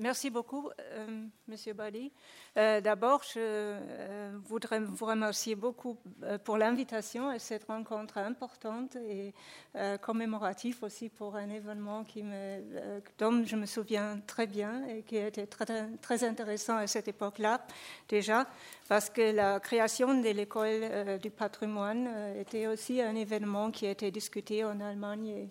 Merci beaucoup, euh, Monsieur Bali. Euh, d'abord, je euh, voudrais vous remercier beaucoup pour l'invitation à cette rencontre importante et commémorative aussi pour un événement dont je me souviens très bien et qui été très, très intéressant à cette époque-là déjà, parce que la création de l'école du patrimoine était aussi un événement qui a été discuté en Allemagne et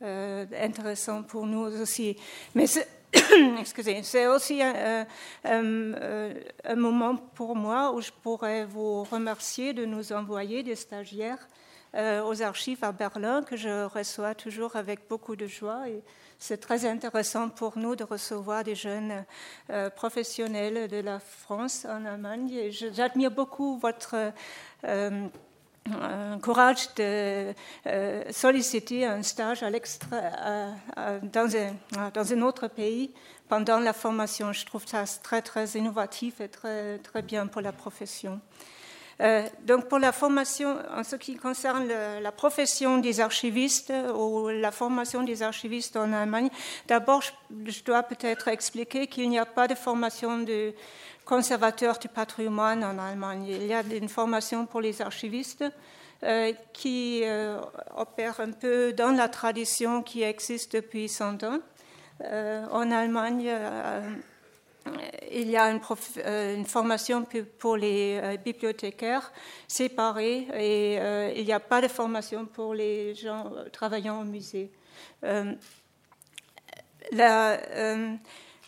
intéressant pour nous aussi. Mais excusez, c'est aussi un, un, moment pour moi où je pourrais vous remercier de nous envoyer des stagiaires euh, aux archives à Berlin que je reçois toujours avec beaucoup de joie. Et c'est très intéressant pour nous de recevoir des jeunes euh, professionnels de la France en Allemagne. J'admire beaucoup votre euh, courage de euh, solliciter un stage dans, un, dans, un, autre pays pendant la formation. Je trouve ça très, très innovatif et très, très bien pour la profession. Euh, donc pour la formation, en ce qui concerne la profession des archivistes ou la formation des archivistes en Allemagne, d'abord je, dois peut-être expliquer qu'il n'y a pas de formation de conservateur du patrimoine en Allemagne. Il y a une formation pour les archivistes euh, qui euh, opère un peu dans la tradition qui existe depuis 100 ans. Euh, en Allemagne, il y a une, une, formation pour les bibliothécaires séparée et il n'y a pas de formation pour les gens travaillant au musée. La,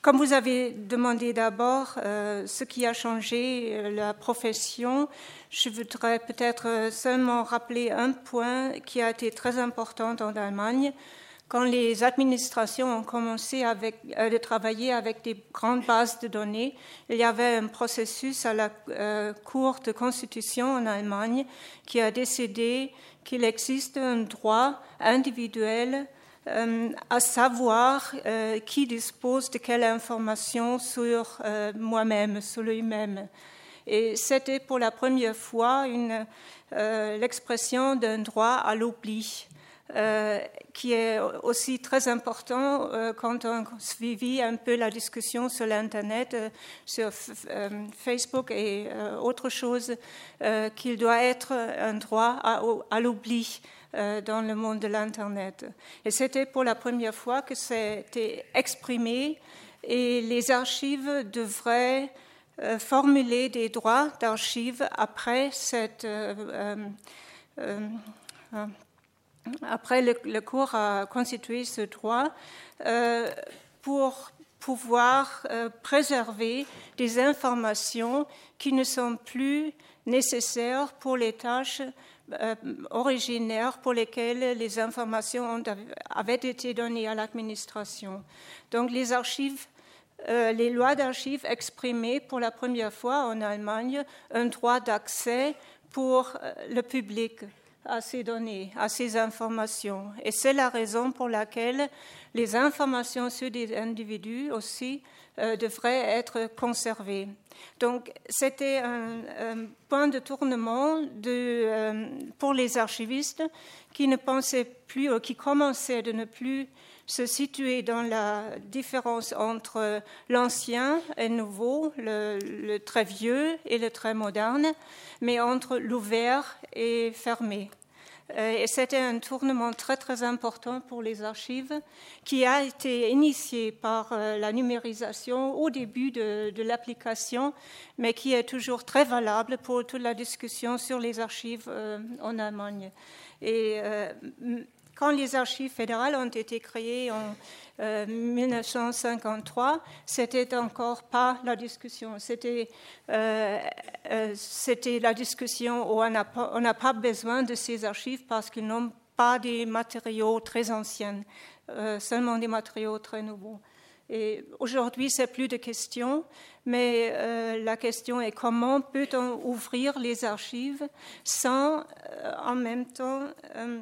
comme vous avez demandé d'abord euh, ce qui a changé euh, la profession, je voudrais peut-être euh, seulement rappeler un point qui a été très important en Allemagne. Quand les administrations ont commencé avec, à travailler avec des grandes bases de données, il y avait un processus à la Cour de constitution en Allemagne qui a décidé qu'il existe un droit individuel euh, à savoir euh, qui dispose de quelle information sur euh, moi-même, sur lui-même. Et c'était pour la première fois l'expression d'un droit à l'oubli. Qui est aussi très important quand on suivit un peu la discussion sur l'Internet, sur Facebook et autre chose, qu'il doit être un droit à l'oubli. Euh, dans le monde de l'Internet. Et c'était pour la première fois que c'était exprimé et les archives devraient euh, formuler des droits d'archives après cette euh, après le, cours a constitué ce droit pour pouvoir préserver des informations qui ne sont plus nécessaires pour les tâches euh, originaires pour lesquels les informations avaient été données à l'administration. Donc les archives, euh, lois d'archives exprimaient pour la première fois en Allemagne un droit d'accès pour euh, le public à ces données, à ces informations. Et c'est la raison pour laquelle les informations sur des individus aussi devraient être conservées. Donc, c'était un, point de tournement euh, pour les archivistes qui ne pensaient plus, ou qui commençaient de ne plus se situer dans la différence entre l'ancien et nouveau, le très vieux et le très moderne, mais entre l'ouvert et fermé. Euh, et c'était un tournement très très important pour les archives qui a été initié par euh, la numérisation au début de, l'application, mais qui est toujours très valable pour toute la discussion sur les archives euh, en Allemagne. Et quand les archives fédérales ont été créées en 1953, euh, c'était encore pas la discussion. C'était, euh, euh, la discussion où on n'a pas, besoin de ces archives parce qu'ils n'ont pas des matériaux très anciens, seulement des matériaux très nouveaux. Et aujourd'hui, c'est plus de questions, mais la question est comment peut-on ouvrir les archives sans en même temps euh,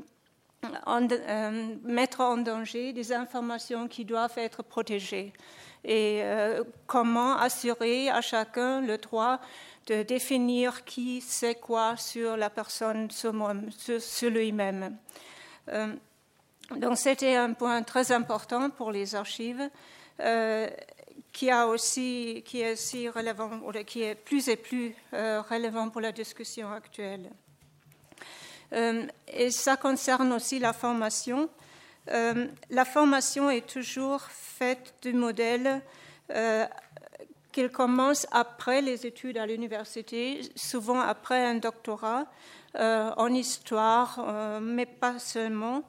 mettre en danger des informations qui doivent être protégées et euh, comment assurer à chacun le droit de définir qui sait quoi sur la personne, sur, lui-même. Euh, donc c'était un point très important pour les archives qui, a aussi, qui est aussi relevant, qui est plus et plus relevant pour la discussion actuelle. Et ça concerne aussi la formation. la formation est toujours faite du modèle qu'il commence après les études à l'université, souvent après un doctorat euh, en histoire, euh, mais pas seulement.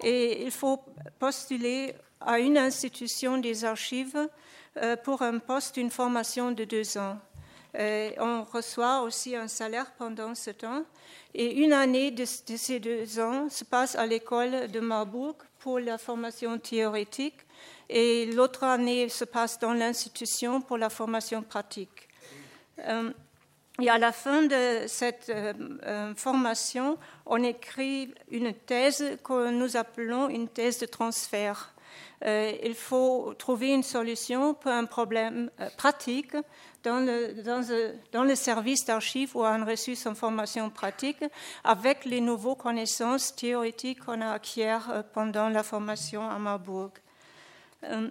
Et il faut postuler à une institution des archives euh, pour un poste, une formation de deux ans. On reçoit aussi un salaire pendant ce temps. Et une année de, ces deux ans se passe à l'école de Marburg pour la formation théorique et l'autre année se passe dans l'institution pour la formation pratique. Euh, et à la fin de cette euh, euh, formation, on écrit une thèse que nous appelons une thèse de transfert. Il faut trouver une solution pour un problème pratique dans le, service d'archives où on reçu son formation pratique avec les nouvelles connaissances théoriques qu'on a acquises pendant la formation à Marburg. Euh,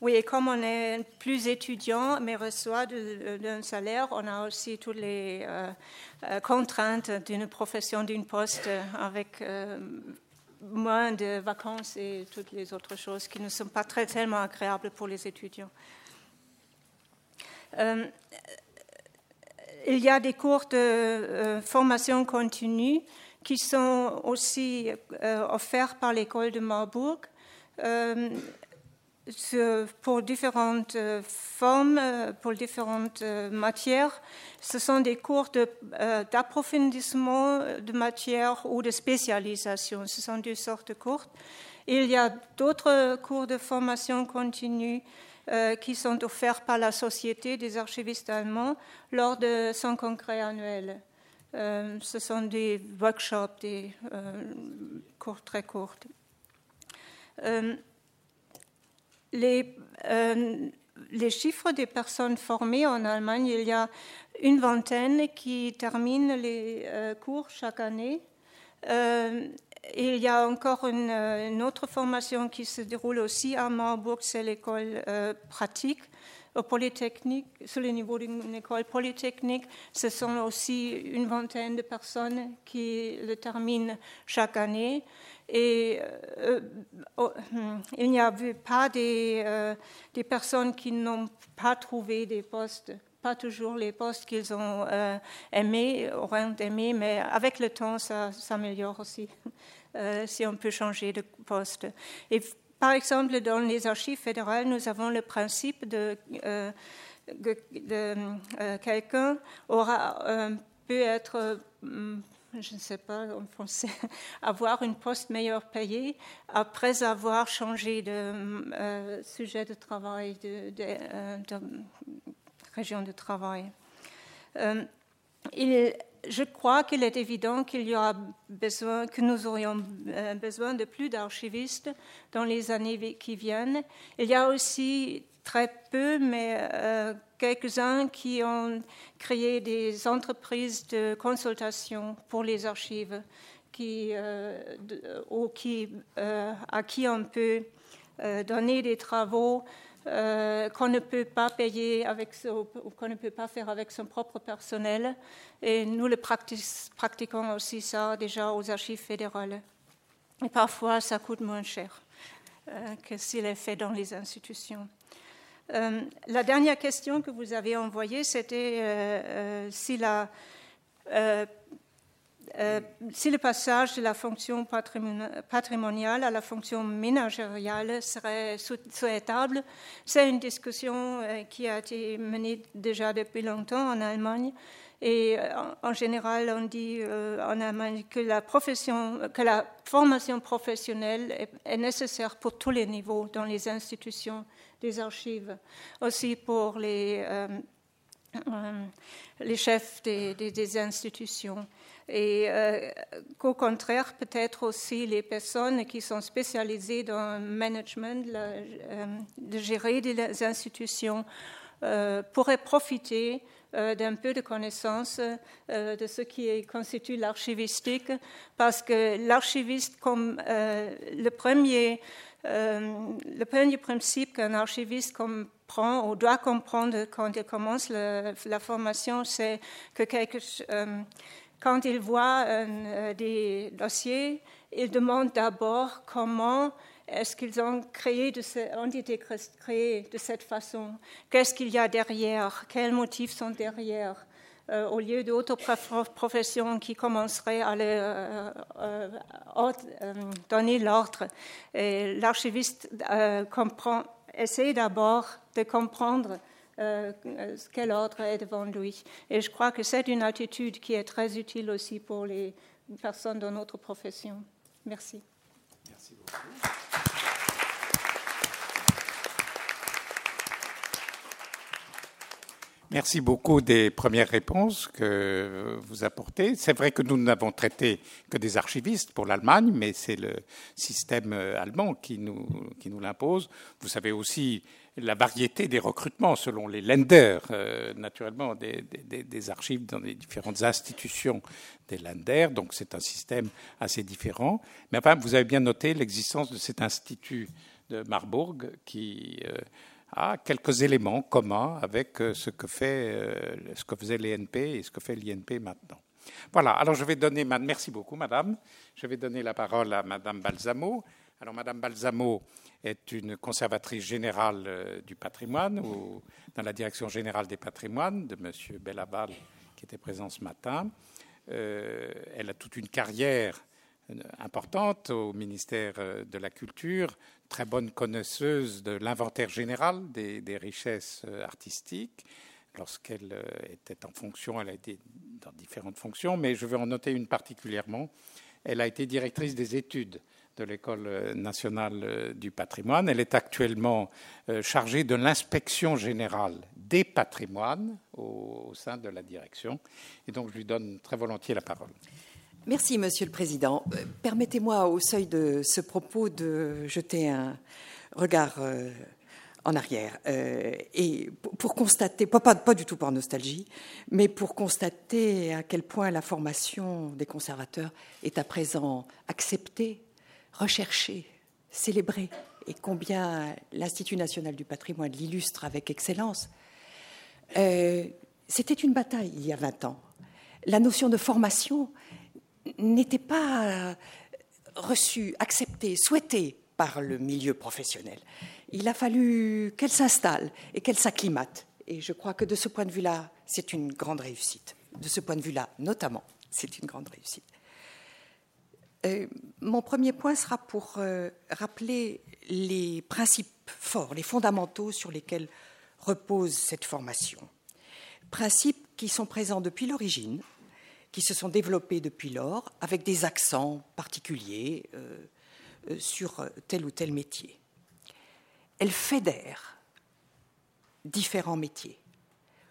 oui, et comme on est plus étudiant, mais reçoit d'un salaire, on a aussi toutes les euh, euh, contraintes d'une profession, d'une poste avec moins de vacances et toutes les autres choses qui ne sont pas très tellement agréables pour les étudiants. il y a des cours de formation continue qui sont aussi euh, offerts par l'école de Marburg euh, pour différentes euh, formes, pour différentes matières. Ce sont des cours d'approfondissement de, de matière ou de spécialisation. Ce sont deux sortes de cours. Il y a d'autres cours de formation continue qui sont offerts par la Société des archivistes allemands lors de son congrès annuel. Euh, ce sont des workshops, des euh, cours très courts. Euh, les, chiffres des personnes formées en Allemagne, il y a une vingtaine qui terminent les cours chaque année. il y a encore une, une, autre formation qui se déroule aussi à Marburg, c'est l'école pratique au Polytechnique, sur le niveau d'une école polytechnique, ce sont aussi une vingtaine de personnes qui le terminent chaque année. Et euh, oh, il n'y a pas des, euh, des personnes qui n'ont pas trouvé des postes pas toujours les postes qu'ils ont euh, aimés, auraient aimé, mais avec le temps, ça s'améliore aussi, si on peut changer de poste. Et par exemple, dans les archives fédérales, nous avons le principe de, euh, euh, quelqu'un aura euh, peut être je ne sais pas en français, avoir une poste meilleur payé après avoir changé de sujet de travail, de, région de travail. il, je crois qu'il est évident qu'il y aura besoin, que nous aurions euh, besoin de plus d'archivistes dans les années qui viennent. Il y a aussi très peu, mais euh, quelques-uns qui ont créé des entreprises de consultation pour les archives, qui, euh, qui, à qui on peut donner des travaux euh, qu'on ne peut pas payer ou qu'on ne peut pas faire avec son propre personnel. Et nous le pratiquons aussi ça déjà aux archives fédérales. Et parfois, ça coûte moins cher euh, que s'il est fait dans les institutions. Euh, la dernière question que vous avez envoyée, c'était si la euh, si le passage de la fonction patrimoniale à la fonction ménagériale serait souhaitable, c'est une discussion euh, qui a été menée déjà depuis longtemps en Allemagne. Et euh, en général, on dit en Allemagne que la formation professionnelle est, nécessaire pour tous les niveaux dans les institutions des archives, aussi pour les, les chefs des, des institutions. Et euh, qu'au contraire, peut-être aussi les personnes qui sont spécialisées dans le management, euh, de gérer des institutions, euh, pourraient profiter d'un peu de connaissance de ce qui constitue l'archivistique, parce que l'archiviste, comme le premier le premier principe qu'un archiviste comprend ou doit comprendre quand il commence la formation, c'est que quand il voit des dossiers, il demande d'abord comment est-ce qu'ils ont créé de ont été créés de cette façon? Qu'est-ce qu'il y a derrière? Quels motifs sont derrière? Euh, Au lieu d'autres professions qui commenceraient à euh, euh, donner l'ordre. L'archiviste essaie d'abord de comprendre quel ordre est devant lui. Et je crois que c'est une attitude qui est très utile aussi pour les personnes de notre profession. Merci. Merci beaucoup. Merci beaucoup des premières réponses que vous apportez. C'est vrai que nous n'avons traité que des archivistes pour l'Allemagne, mais c'est le système allemand qui nous, qui nous l'impose. Vous savez aussi la variété des recrutements selon les lenders, euh, naturellement, des, des, archives dans les différentes institutions des lenders. Donc c'est un système assez différent. Mais enfin, vous avez bien noté l'existence de cet institut de Marburg qui euh, a quelques éléments communs avec euh, ce que, fait, euh, ce que faisait l'INP et ce que fait l'INP maintenant. Voilà, alors je vais donner, merci beaucoup madame, je vais donner la parole à madame Balsamo. Alors madame Balsamo est une conservatrice générale euh, du patrimoine ou dans la direction générale des patrimoines de monsieur Bellabal qui était présent ce matin. elle a toute une carrière importante au ministère de la Culture, très bonne connaisseuse de l'inventaire général des, richesses euh, artistiques. Lorsqu'elle euh, était en fonction, elle a été dans différentes fonctions, mais je veux en noter une particulièrement. Elle a été directrice des études de l'École euh, nationale du patrimoine. Elle est actuellement chargée de l'inspection générale des patrimoines au sein de la direction. Et donc, je lui donne très volontiers la parole. Merci, Monsieur le Président. Euh, permettez-moi, au seuil de ce propos, de jeter un regard euh, en arrière euh, et pour constater, pas, du tout par nostalgie, mais pour constater à quel point la formation des conservateurs est à présent acceptée, recherchée, célébrée, et combien l'Institut national du patrimoine l'illustre avec excellence. C'était une bataille il y a 20 ans. La notion de formation n'était pas euh, reçue, acceptée, souhaitée par le milieu professionnel. Il a fallu qu'elle s'installe et qu'elle s'acclimate. Et je crois que de ce point de vue-là, c'est une grande réussite. De ce point de vue-là, notamment, c'est une grande réussite. Euh, mon premier point sera pour euh, rappeler les principes forts, les fondamentaux sur lesquels repose cette formation. Principes qui sont présents depuis l'origine, qui se sont développés depuis lors avec des accents particuliers euh, euh, sur tel ou tel métier. Elle fédère différents métiers.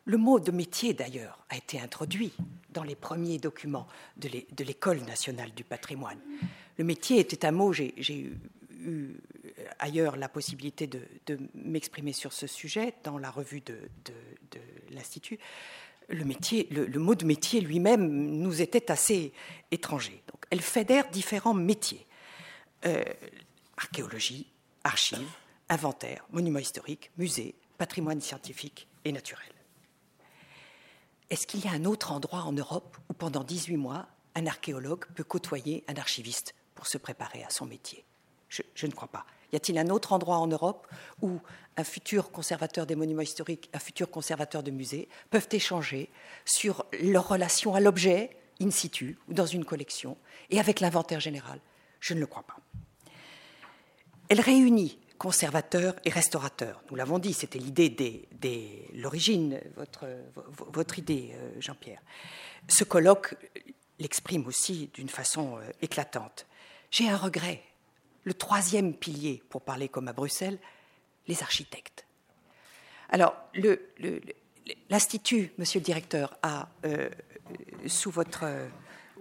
Le mot de métier, d'ailleurs, a été introduit dans les premiers documents de l'École nationale du patrimoine. Le métier était un mot, j'ai eu, ailleurs la possibilité de, m'exprimer sur ce sujet dans la revue de l'Institut le, métier, le, mot de métier lui-même nous était assez étranger. Donc, elle fédère différents métiers euh, archéologie, archives, inventaire, monuments historiques, musées, patrimoine scientifique et naturel. Est-ce qu'il y a un autre endroit en Europe où pendant 18 mois, un archéologue peut côtoyer un archiviste pour se préparer à son métier? Je ne crois pas. Y a-t-il un autre endroit en Europe où un futur conservateur des monuments historiques, un futur conservateur de musées peuvent échanger sur leur relation à l'objet in situ ou dans une collection et avec l'inventaire général Je ne le crois pas. Elle réunit conservateurs et restaurateurs. Nous l'avons dit, c'était l'idée de l'origine, votre, votre idée, euh, Jean-Pierre. Ce colloque l'exprime aussi d'une façon euh, éclatante. J'ai un regret le troisième pilier, pour parler comme à Bruxelles, les architectes. Alors, l'Institut, monsieur le directeur, a, euh, sous votre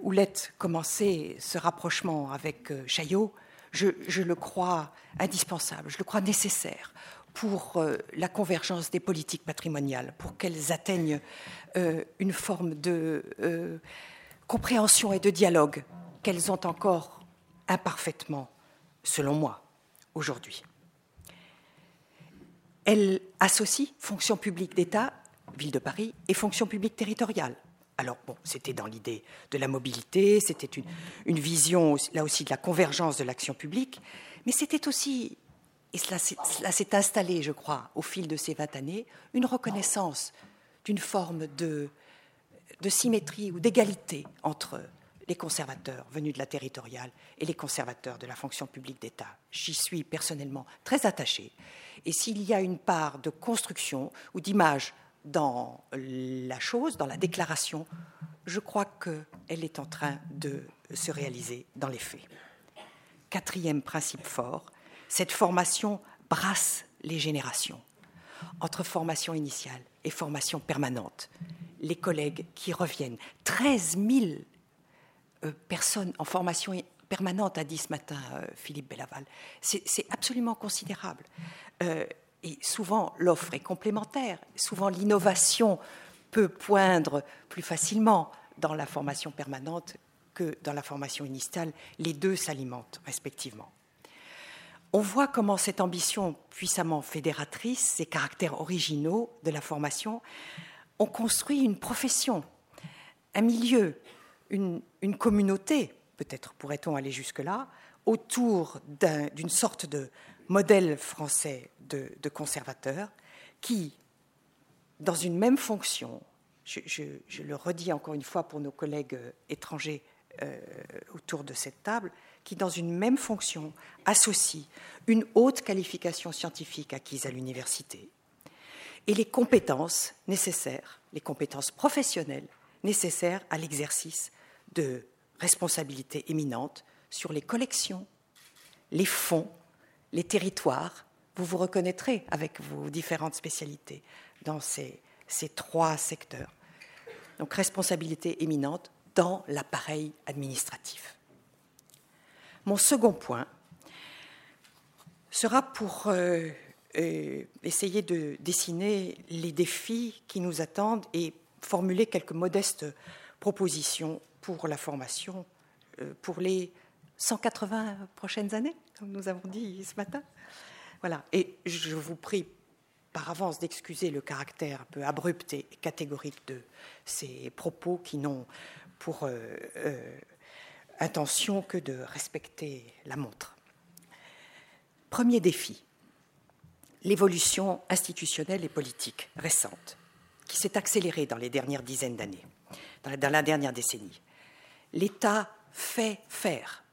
houlette, commencé ce rapprochement avec euh, Chaillot. Je, le crois indispensable, je le crois nécessaire pour euh, la convergence des politiques patrimoniales, pour qu'elles atteignent une forme de compréhension et de dialogue qu'elles ont encore imparfaitement selon moi, aujourd'hui. Elle associe fonction publique d'État, ville de Paris, et fonction publique territoriale. Alors, bon, c'était dans l'idée de la mobilité, c'était une, vision, là aussi, de la convergence de l'action publique, mais c'était aussi, et cela s'est installé, je crois, au fil de ces 20 années, une reconnaissance d'une forme de, de symétrie ou d'égalité entre les conservateurs venus de la territoriale et les conservateurs de la fonction publique d'État. J'y suis personnellement très attaché. Et s'il y a une part de construction ou d'image dans la chose, dans la déclaration, je crois qu'elle est en train de se réaliser dans les faits. Quatrième principe fort, cette formation brasse les générations entre formation initiale et formation permanente. Les collègues qui reviennent, 13 000 euh, personnes en formation permanente, a dit ce matin euh, Philippe Bellaval. C'est absolument considérable. Euh, et souvent, l'offre est complémentaire. Souvent, l'innovation peut poindre plus facilement dans la formation permanente que dans la formation initiale. Les deux s'alimentent respectivement. On voit comment cette ambition puissamment fédératrice, ces caractères originaux de la formation, ont construit une profession, un milieu, une, communauté, peut-être pourrait-on aller jusque-là, autour d'une sorte de modèle français de, conservateur qui, dans une même fonction, je, le redis encore une fois pour nos collègues euh, étrangers euh, autour de cette table, qui, dans une même fonction, associe une haute qualification scientifique acquise à l'université et les compétences nécessaires, les compétences professionnelles nécessaires à l'exercice de responsabilités éminentes sur les collections, les fonds, les territoires. Vous vous reconnaîtrez avec vos différentes spécialités dans ces, ces trois secteurs. Donc responsabilité éminente dans l'appareil administratif. Mon second point sera pour euh, euh, essayer de dessiner les défis qui nous attendent et formuler quelques modestes propositions pour la formation euh, pour les 180 prochaines années, comme nous avons dit ce matin. Voilà. Et je vous prie par avance d'excuser le caractère un peu abrupt et catégorique de ces propos qui n'ont pour euh, euh, intention que de respecter la montre. Premier défi, l'évolution institutionnelle et politique récente, qui s'est accélérée dans les dernières dizaines d'années, dans la dernière décennie l'État fait faire,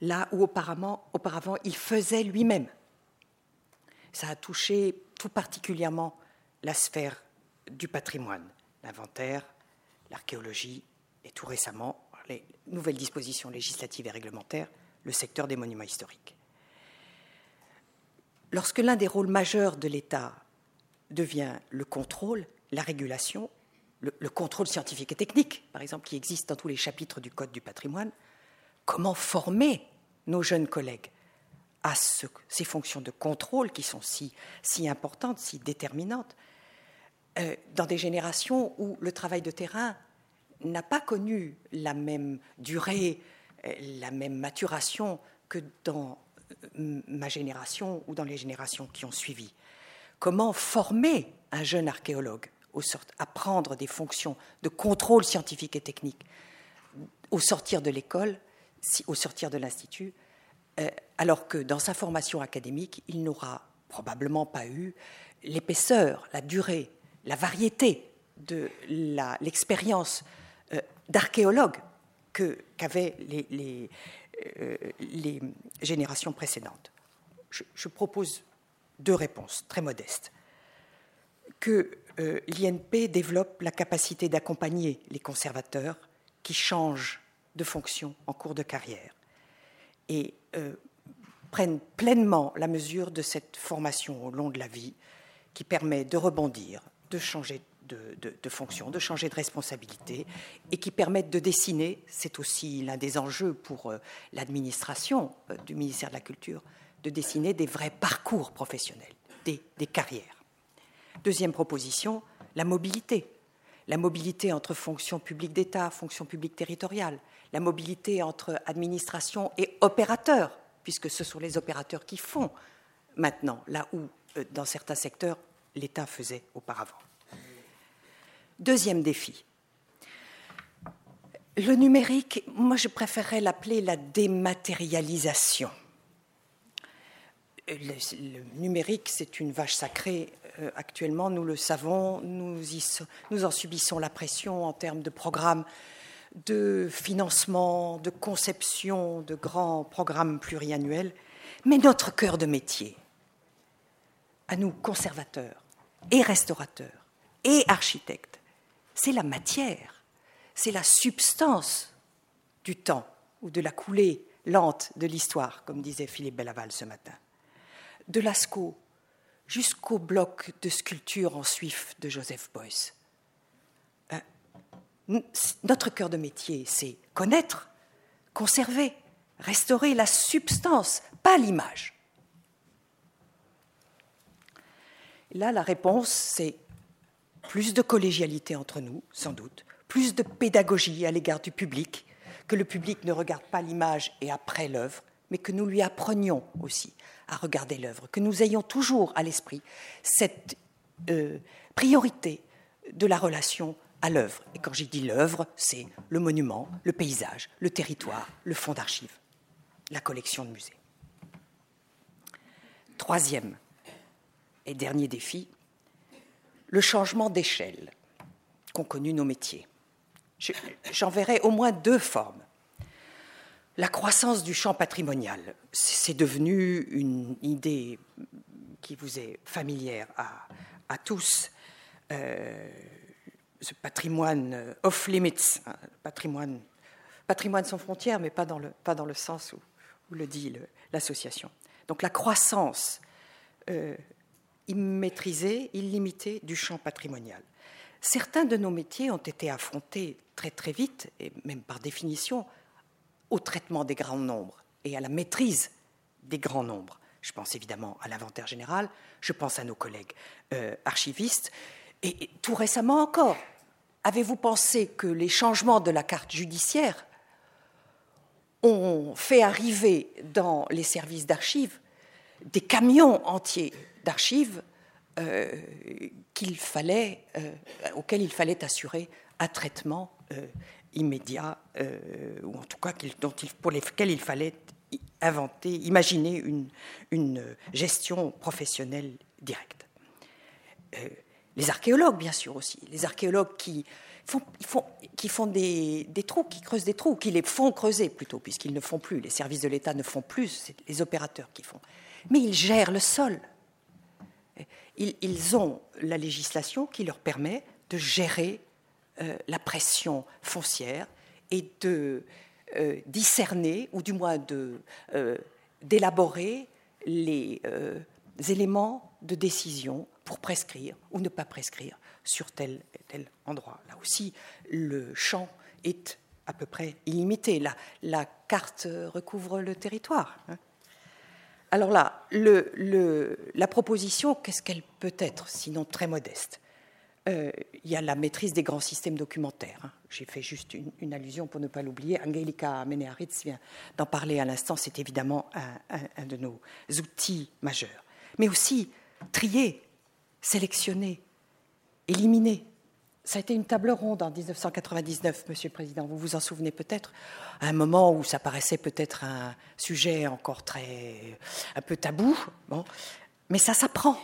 là où auparavant, auparavant il faisait lui-même. Ça a touché tout particulièrement la sphère du patrimoine, l'inventaire, l'archéologie et tout récemment les nouvelles dispositions législatives et réglementaires, le secteur des monuments historiques. Lorsque l'un des rôles majeurs de l'État devient le contrôle, la régulation, le, contrôle scientifique et technique, par exemple, qui existe dans tous les chapitres du Code du patrimoine, comment former nos jeunes collègues à ces fonctions de contrôle qui sont si, importantes, si déterminantes, euh, dans des générations où le travail de terrain n'a pas connu la même durée, euh, la même maturation que dans euh, ma génération ou dans les générations qui ont suivi. Comment former un jeune archéologue à prendre des fonctions de contrôle scientifique et technique au sortir de l'école, au sortir de l'institut, euh, alors que dans sa formation académique, il n'aura probablement pas eu l'épaisseur, la durée, la variété de l'expérience euh, d'archéologue qu'avaient les, euh, les, générations précédentes. je propose deux réponses très modestes. Que euh, l'INP développe la capacité d'accompagner les conservateurs qui changent de fonction en cours de carrière et euh, prennent pleinement la mesure de cette formation au long de la vie qui permet de rebondir, de changer de, fonction, de changer de responsabilité et qui permettent de dessiner, c'est aussi l'un des enjeux pour euh, l'administration du ministère de la Culture, de dessiner des vrais parcours professionnels, des carrières. Deuxième proposition, la mobilité. La mobilité entre fonction publique d'État, fonction publique territoriale, la mobilité entre administration et opérateurs puisque ce sont les opérateurs qui font maintenant, là où, euh, dans certains secteurs, l'État faisait auparavant. Deuxième défi. Le numérique, moi je préférerais l'appeler la dématérialisation. Le, numérique, c'est une vache sacrée. Euh, actuellement, nous le savons, nous, en subissons la pression en termes de programmes de financement, de conception de grands programmes pluriannuels. Mais notre cœur de métier, à nous conservateurs et restaurateurs et architectes, c'est la matière, c'est la substance du temps ou de la coulée lente de l'histoire, comme disait Philippe Bellaval ce matin. De Lascaux jusqu'au bloc de sculpture en suif de Joseph Beuys. Euh, notre cœur de métier, c'est connaître, conserver, restaurer la substance, pas l'image. Là, la réponse, c'est plus de collégialité entre nous, sans doute, plus de pédagogie à l'égard du public, que le public ne regarde pas l'image et après l'œuvre, mais que nous lui apprenions aussi à regarder l'œuvre, que nous ayons toujours à l'esprit cette euh, priorité de la relation à l'œuvre. Et quand j'ai dit l'œuvre, c'est le monument, le paysage, le territoire, le fonds d'archives, la collection de musées. Troisième et dernier défi, le changement d'échelle qu'ont connu nos métiers. J'en verrai au moins deux formes. La croissance du champ patrimonial, c'est devenu une idée qui vous est familière à, tous. Euh, ce patrimoine off-limits, hein, patrimoine, patrimoine sans frontières, mais pas dans le, pas dans le sens où, le dit l'association. Donc la croissance euh, immaîtrisée, illimitée du champ patrimonial. Certains de nos métiers ont été affrontés très très vite, et même par définition, au traitement des grands nombres et à la maîtrise des grands nombres. Je pense évidemment à l'inventaire général, je pense à nos collègues euh, archivistes, et, tout récemment encore, avez-vous pensé que les changements de la carte judiciaire ont fait arriver dans les services d'archives des camions entiers d'archives euh, qu'il fallait, euh, auxquels il fallait assurer un traitement immédiat, ou en tout cas pour lesquels il fallait inventer, imaginer une, une gestion professionnelle directe. les archéologues, bien sûr aussi, les archéologues qui font, qui font des, des, trous, qui creusent des trous, qui les font creuser plutôt, puisqu'ils ne font plus, les services de l'État ne font plus, c'est les opérateurs qui font. Mais ils gèrent le sol, ils, ont la législation qui leur permet de gérer euh, la pression foncière et de euh, discerner, ou du moins euh, d'élaborer les éléments de décision pour prescrire ou ne pas prescrire sur tel tel endroit. Là aussi, le champ est à peu près illimité. La, la carte recouvre le territoire. Hein. Alors là, la proposition, qu'est-ce qu'elle peut être, sinon très modeste? Euh, Il y a la maîtrise des grands systèmes documentaires. Hein. J'ai fait juste une, allusion pour ne pas l'oublier. Angelika Menearitz vient d'en parler à l'instant. C'est évidemment un, de nos outils majeurs. Mais aussi trier, sélectionner, éliminer ça a été une table ronde en 1999, Monsieur le Président. Vous vous en souvenez peut-être, à un moment où ça paraissait peut-être un sujet encore très un peu tabou. Bon, mais ça s'apprend,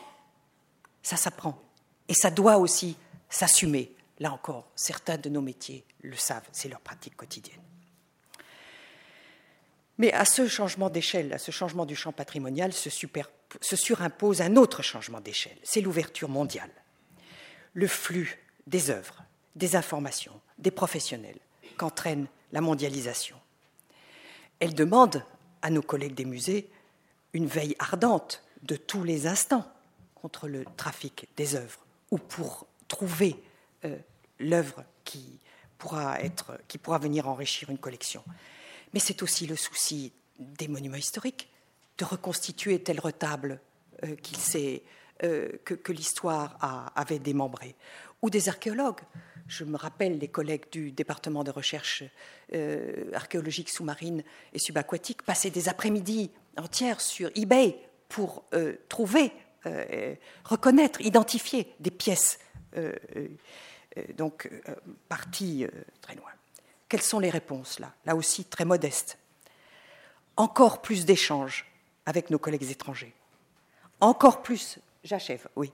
ça s'apprend, et ça doit aussi s'assumer. Là encore, certains de nos métiers le savent, c'est leur pratique quotidienne. Mais à ce changement d'échelle, à ce changement du champ patrimonial, se, se surimpose un autre changement d'échelle, c'est l'ouverture mondiale. Le flux des œuvres, des informations, des professionnels qu'entraîne la mondialisation. Elle demande à nos collègues des musées une veille ardente de tous les instants contre le trafic des œuvres ou pour trouver euh, l'œuvre qui pourra, être, qui pourra venir enrichir une collection. Mais c'est aussi le souci des monuments historiques, de reconstituer tel retable euh, qu'il euh, que, l'histoire avait démembré, ou des archéologues. Je me rappelle les collègues du département de recherche archéologique sous-marine et subaquatique passer des après-midi entières sur eBay pour trouver, reconnaître, identifier des pièces donc parties très loin. Quelles sont les réponses là? Là aussi très modestes. Encore plus d'échanges avec nos collègues étrangers. Encore plus, j'achève, oui,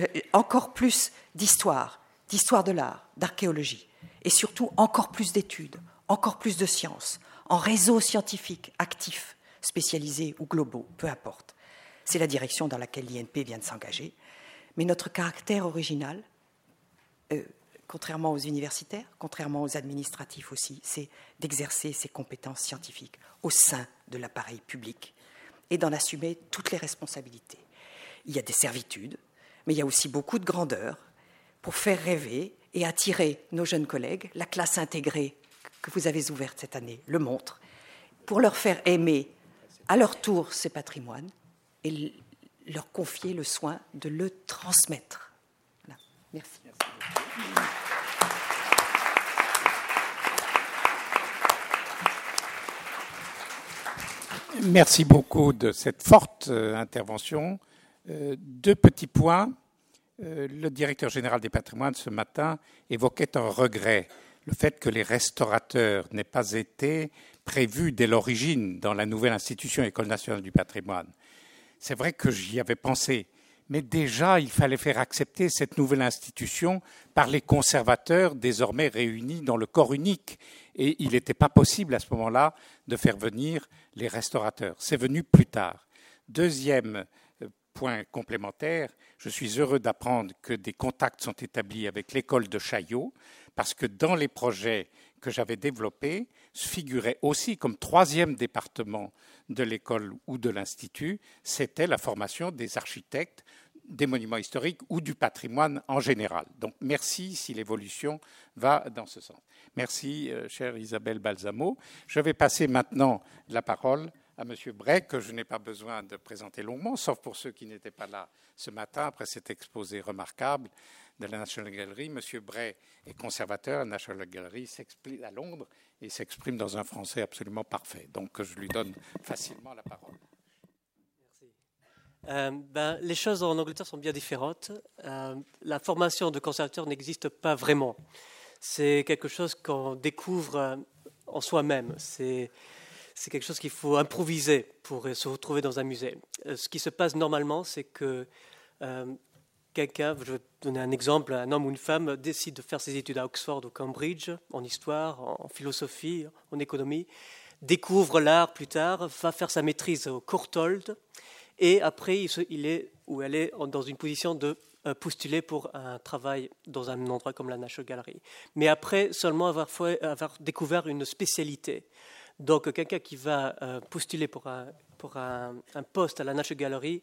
euh, encore plus d'histoire, d'histoire de l'art, d'archéologie, et surtout encore plus d'études, encore plus de sciences, en réseaux scientifiques actifs, spécialisés ou globaux, peu importe. C'est la direction dans laquelle l'INP vient de s'engager. Mais notre caractère original, euh, contrairement aux universitaires, contrairement aux administratifs aussi, c'est d'exercer ses compétences scientifiques au sein de l'appareil public et d'en assumer toutes les responsabilités. Il y a des servitudes, mais il y a aussi beaucoup de grandeur pour faire rêver et attirer nos jeunes collègues. La classe intégrée que vous avez ouverte cette année le montre, pour leur faire aimer à leur tour ces patrimoines et leur confier le soin de le transmettre. Merci. Merci beaucoup de cette forte euh, intervention. Euh, deux petits points. Euh, le directeur général des patrimoines ce matin évoquait un regret, le fait que les restaurateurs n'aient pas été prévus dès l'origine dans la nouvelle institution École nationale du patrimoine. C'est vrai que j'y avais pensé, mais déjà il fallait faire accepter cette nouvelle institution par les conservateurs désormais réunis dans le corps unique. Et il n'était pas possible à ce moment-là de faire venir les restaurateurs. C'est venu plus tard. Deuxième euh, point complémentaire, je suis heureux d'apprendre que des contacts sont établis avec l'école de Chaillot, parce que dans les projets que j'avais développés, figurait aussi comme troisième département de l'école ou de l'institut, c'était la formation des architectes des monuments historiques ou du patrimoine en général. Donc merci si l'évolution va dans ce sens. Merci, euh, chère Isabelle Balsamo. Je vais passer maintenant la parole à M. Bray, que je n'ai pas besoin de présenter longuement, sauf pour ceux qui n'étaient pas là ce matin après cet exposé remarquable de la National Gallery. M. Bray est conservateur à la National Gallery à Londres et s'exprime dans un français absolument parfait. Donc je lui donne facilement la parole. Euh, ben, les choses en Angleterre sont bien différentes. Euh, la formation de conservateur n'existe pas vraiment. C'est quelque chose qu'on découvre euh, en soi-même. C'est, c'est quelque chose qu'il faut improviser pour se retrouver dans un musée. ce qui se passe normalement, c'est que quelqu'un, je vais donner un exemple, un homme ou une femme décide de faire ses études à Oxford ou Cambridge, en histoire, en philosophie, en économie, découvre l'art plus tard, va faire sa maîtrise au Courtauld, et après, il est ou elle est dans une position de euh, postuler pour un travail dans un endroit comme la National Gallery. Mais après seulement avoir découvert une spécialité. Donc quelqu'un qui va euh, postuler pour, un, poste à la National Gallery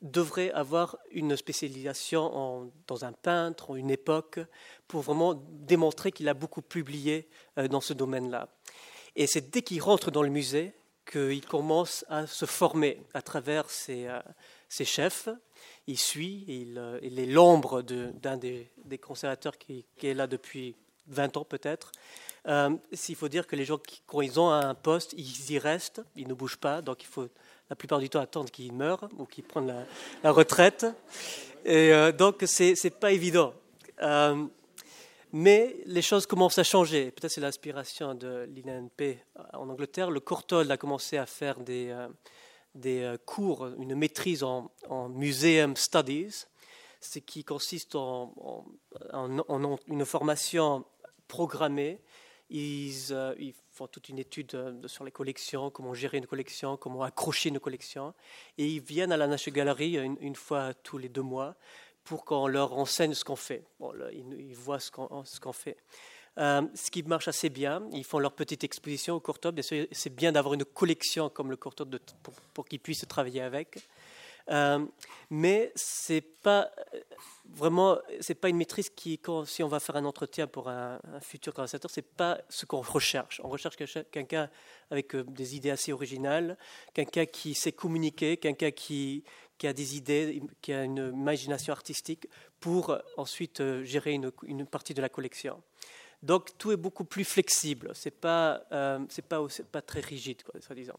devrait avoir une spécialisation dans un peintre, une époque, pour vraiment démontrer qu'il a beaucoup publié euh, dans ce domaine-là. Et c'est dès qu'il rentre dans le musée qu'il commence à se former à travers ses, euh, chefs. Il suit, il, il est l'ombre d'un des, conservateurs qui, est là depuis 20 ans peut-être. Euh, faut dire que les gens, quand ils ont un poste, ils y restent, ils ne bougent pas, donc il faut la plupart du temps attendre qu'ils meurent ou qu'ils prennent la, retraite. Et donc, ce n'est pas évident. Mais les choses commencent à changer. Peut-être c'est l'inspiration de l'INP en Angleterre. Le Courtauld a commencé à faire des, euh, des euh, cours, une maîtrise en, Museum Studies, ce qui consiste en, une formation programmée. Ils, euh, ils, font toute une étude sur les collections, comment gérer une collection, comment accrocher une collection. Et ils viennent à la National Gallery une, une fois tous les deux mois pour qu'on leur enseigne ce qu'on fait. Ils, voient ce qu'on fait. Euh, ce qui marche assez bien, ils font leur petite exposition au Courtauld. C'est bien d'avoir une collection comme le Courtauld pour, qu'ils puissent travailler avec. Euh, mais c'est pas vraiment, c'est pas une maîtrise qui, si on va faire un entretien pour un, futur conservateur, c'est pas ce qu'on recherche. On recherche quelqu'un avec euh, des idées assez originales, quelqu'un qui sait communiquer, quelqu'un qui, qui a des idées, qui a une imagination artistique pour euh, ensuite euh, gérer une, partie de la collection. Donc tout est beaucoup plus flexible, c'est pas euh, pas pas très rigide, soi-disant.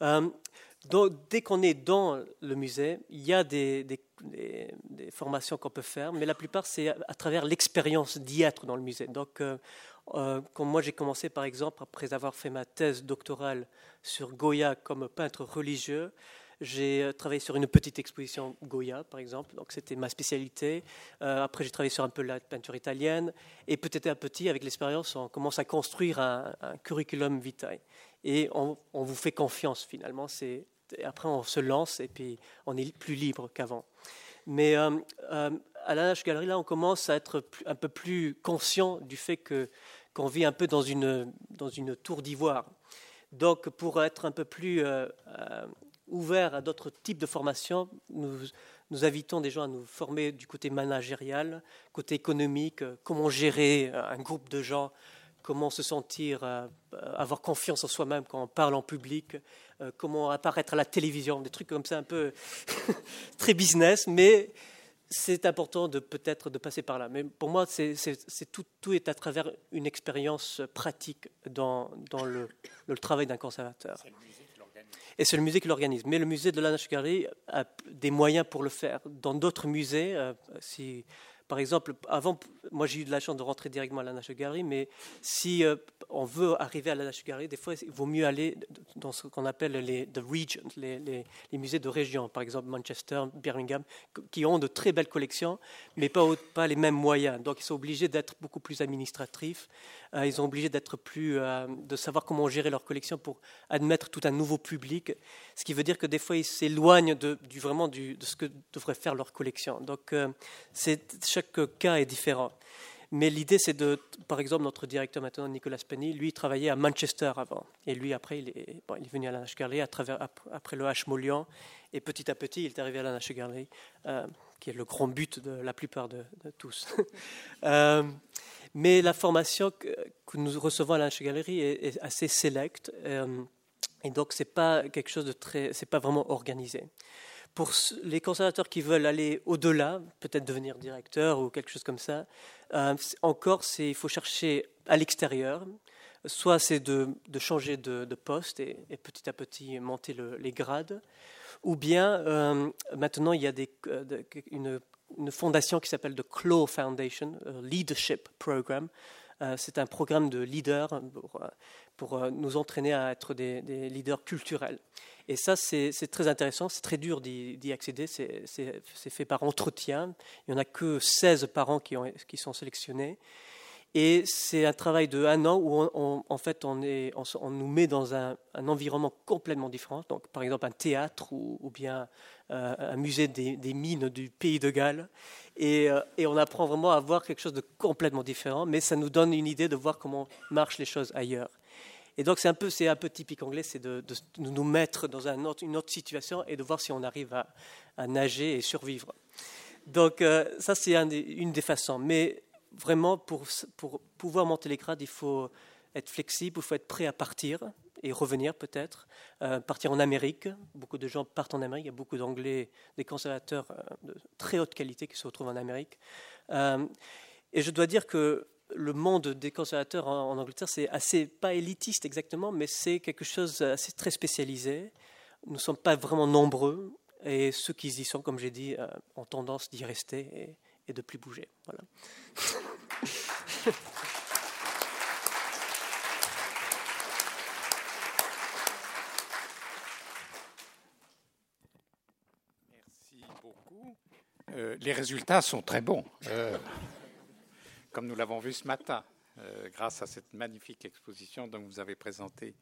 Donc, dès qu'on est dans le musée, il y a des, formations qu'on peut faire, mais la plupart, c'est à, travers l'expérience d'y être dans le musée. Donc, euh, euh, comme moi, j'ai commencé, par exemple, après avoir fait ma thèse doctorale sur Goya comme peintre religieux, j'ai euh, travaillé sur une petite exposition Goya, par exemple, donc c'était ma spécialité. Euh, après, j'ai travaillé sur un peu la peinture italienne. Et petit à petit, avec l'expérience, on commence à construire un, curriculum vitae. Et on, vous fait confiance, finalement. Après, on se lance et puis on est plus libre qu'avant. Mais euh, à la Nash là, on commence à être un peu plus conscient du fait qu'on vit un peu dans une, tour d'ivoire. Donc, pour être un peu plus ouvert à d'autres types de formations. Nous, invitons des gens à nous former du côté managérial, côté économique, euh, comment gérer euh, un groupe de gens, comment se sentir, euh, avoir confiance en soi-même quand on parle en public, comment apparaître à la télévision, des trucs comme ça un peu très business, mais c'est important de peut-être de passer par là. Mais pour moi, c'est, tout, tout, est à travers une expérience pratique dans, dans le, le travail d'un conservateur. Et c'est le musée qui l'organise. Mais le musée de la Gallery a des moyens pour le faire. Dans d'autres musées, euh, si par exemple, avant, moi j'ai eu de la chance de rentrer directement à la Gallery, mais si euh, on veut arriver à la Gallery, des fois il vaut mieux aller dans ce qu'on appelle les the regions, les, musées de région, par exemple Manchester, Birmingham, qui ont de très belles collections, mais pas, pas les mêmes moyens. Donc ils sont obligés d'être beaucoup plus administratifs, euh, ils sont obligés d'être plus, euh, de savoir comment gérer leur collection pour admettre tout un nouveau public, ce qui veut dire que des fois ils s'éloignent de, vraiment de ce que devrait faire leur collection. Donc c'est chaque cas est différent. Mais l'idée, c'est de, par exemple, notre directeur maintenant, Nicolas Penny, lui, travaillait à Manchester avant. Et lui, après, il est, il est venu à la Gallery à après le H. Molian. Et petit à petit, il est arrivé à la Gallery, euh, qui est le grand but de la plupart de, tous. Euh, mais la formation que, nous recevons à la Nash Gallery est, assez sélecte. Euh, et donc, c'est pas pas vraiment organisé pour les conservateurs qui veulent aller au-delà, peut-être devenir directeur ou quelque chose comme ça, euh, encore, il faut chercher à l'extérieur. Soit c'est de, changer de, poste et, petit à petit monter les grades, ou bien euh, maintenant il y a euh, une, fondation qui s'appelle the Claw Foundation, Leadership Program. c'est un programme de leaders pour, nous entraîner à être des leaders culturels. Et ça, c'est très intéressant, c'est très dur d'y accéder, c'est fait par entretien. Il n'y en a que 16 par an qui, qui sont sélectionnés. Et c'est un travail de un an où, on, en fait, on, nous met dans un, environnement complètement différent. Donc, par exemple, un théâtre ou, bien euh, un musée des, mines du pays de Galles. Euh, et, on apprend vraiment à voir quelque chose de complètement différent, mais ça nous donne une idée de voir comment marchent les choses ailleurs. Et donc c'est un peu, typique anglais, c'est de, nous mettre dans une autre situation et de voir si on arrive à, nager et survivre. Donc euh, ça c'est une des façons. Mais vraiment pour, pour pouvoir monter les grades, il faut être flexible, il faut être prêt à partir et revenir peut-être, euh, partir en Amérique. Beaucoup de gens partent en Amérique. Il y a beaucoup d'Anglais, des conservateurs euh, de très haute qualité qui se retrouvent en Amérique. et je dois dire que le monde des conservateurs en, Angleterre, c'est assez, pas élitiste exactement, mais c'est quelque chose assez très spécialisé. Nous ne sommes pas vraiment nombreux, et ceux qui y sont, comme j'ai dit, euh, ont tendance d'y rester et, de plus bouger. Voilà. Merci beaucoup. Euh, les résultats sont très bons. Euh, comme nous l'avons vu ce matin, euh, grâce à cette magnifique exposition dont vous avez présenté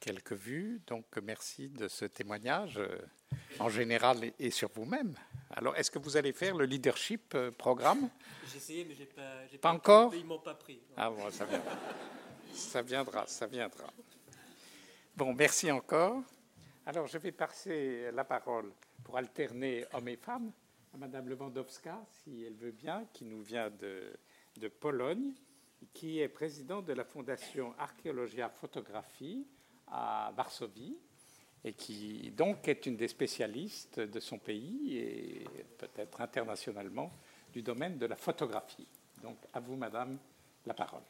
quelques vues. Donc merci de ce témoignage euh, en général et, sur vous-même. Alors est-ce que vous allez faire le leadership euh, programme? J'ai essayé mais j'ai pas, pas, pas encore? Ils m'ont pas pris. Ah bon, ça viendra. ça viendra, ça viendra. Bon, merci encore. Alors je vais passer la parole pour alterner hommes et femmes à Madame Lewandowska, si elle veut bien, qui nous vient de de Pologne, qui est président de la Fondation Archéologia Photographie à Varsovie, et qui donc est une des spécialistes de son pays et peut-être internationalement du domaine de la photographie. Donc à vous, Madame, la parole.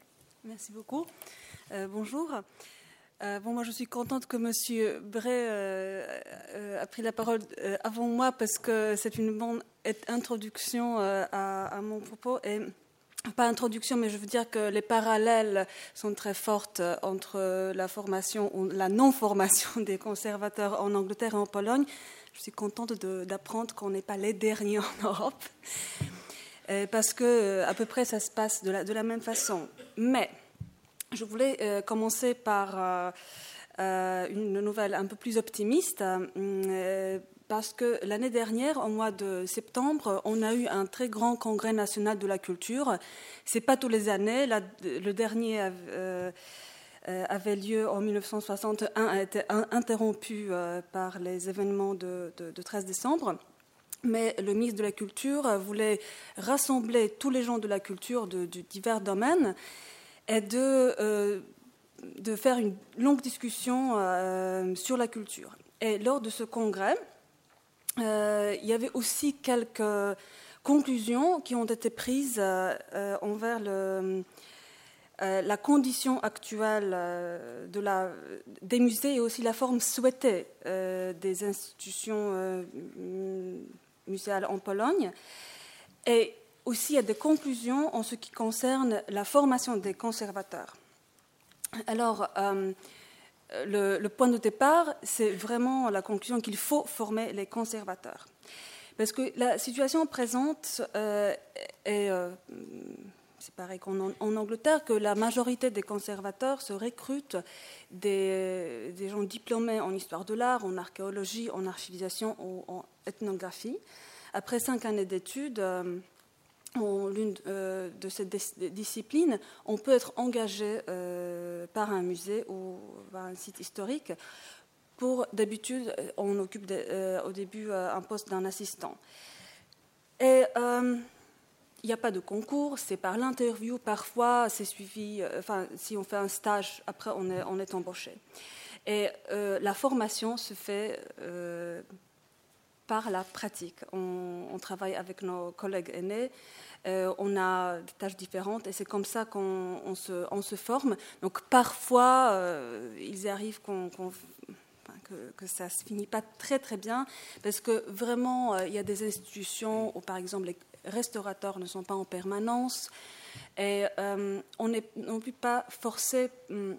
Merci beaucoup. Euh, bonjour. Euh, bon, moi, je suis contente que M. Bray euh, a pris la parole avant moi parce que c'est une bonne introduction à, mon propos. Et pas introduction, mais je veux dire que les parallèles sont très fortes entre la formation ou la non-formation des conservateurs en Angleterre et en Pologne. Je suis contente d'apprendre qu'on n'est pas les derniers en Europe, parce que à peu près ça se passe de la, même façon. Mais je voulais euh, commencer par euh, euh, une nouvelle un peu plus optimiste, parce que l'année dernière, au mois de septembre, on a eu un très grand congrès national de la culture. C'est pas tous les années. le dernier avait lieu en 1961, a été interrompu par les événements de, 13 décembre mais le ministre de la Culture voulait rassembler tous les gens de la culture de divers domaines est de, euh, de faire une longue discussion euh, sur la culture. Et lors de ce congrès, euh, il y avait aussi quelques conclusions qui ont été prises envers le, la condition actuelle des musées et aussi la forme souhaitée des institutions muséales en Pologne. Et aussi à des conclusions en ce qui concerne la formation des conservateurs. Alors, euh, le, point de départ, c'est vraiment la conclusion qu'il faut former les conservateurs. Parce que la situation présente euh, est, euh, c'est pareil qu'en en Angleterre, que la majorité des conservateurs se recrutent des, des gens diplômés en histoire de l'art, en archéologie, en archivisation ou en ethnographie. Après cinq années d'études, en l'une euh, de ces disciplines, on peut être engagé euh, par un musée ou un site historique. Pour d'habitude, on occupe euh, au début un poste d'un assistant. Et il n'y a pas de concours, c'est par l'interview. Parfois, c'est suivi. Enfin, si on fait un stage, après, on est, on est embauché. Et la formation se fait par la pratique. On, travaille avec nos collègues aînés, euh, on a des tâches différentes et c'est comme ça qu'on se, on forme. Donc parfois, euh, il arrive qu'on, que, ça ne se finit pas très très bien parce que vraiment, euh, il y a des institutions où par exemple les restaurateurs ne sont pas en permanence et on n'est non plus pas forcé hum,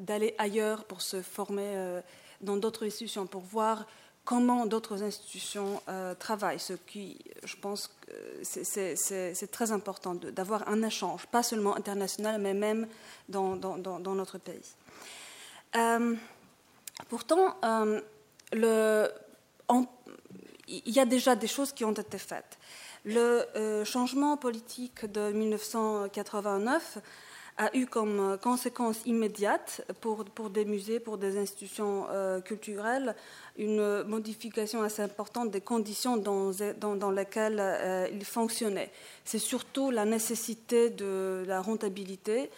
d'aller ailleurs pour se former dans d'autres institutions, pour voir comment d'autres institutions euh, travaillent, ce qui, je pense, c'est très important d'avoir un échange, pas seulement international, mais même dans, notre pays. Euh, pourtant, euh, il y a déjà des choses qui ont été faites. Le changement politique de 1989 a eu comme conséquence immédiate pour, pour des musées, pour des institutions culturelles, une modification assez importante des conditions dans, dans, lesquelles euh, il fonctionnait. C'est surtout la nécessité de la rentabilité.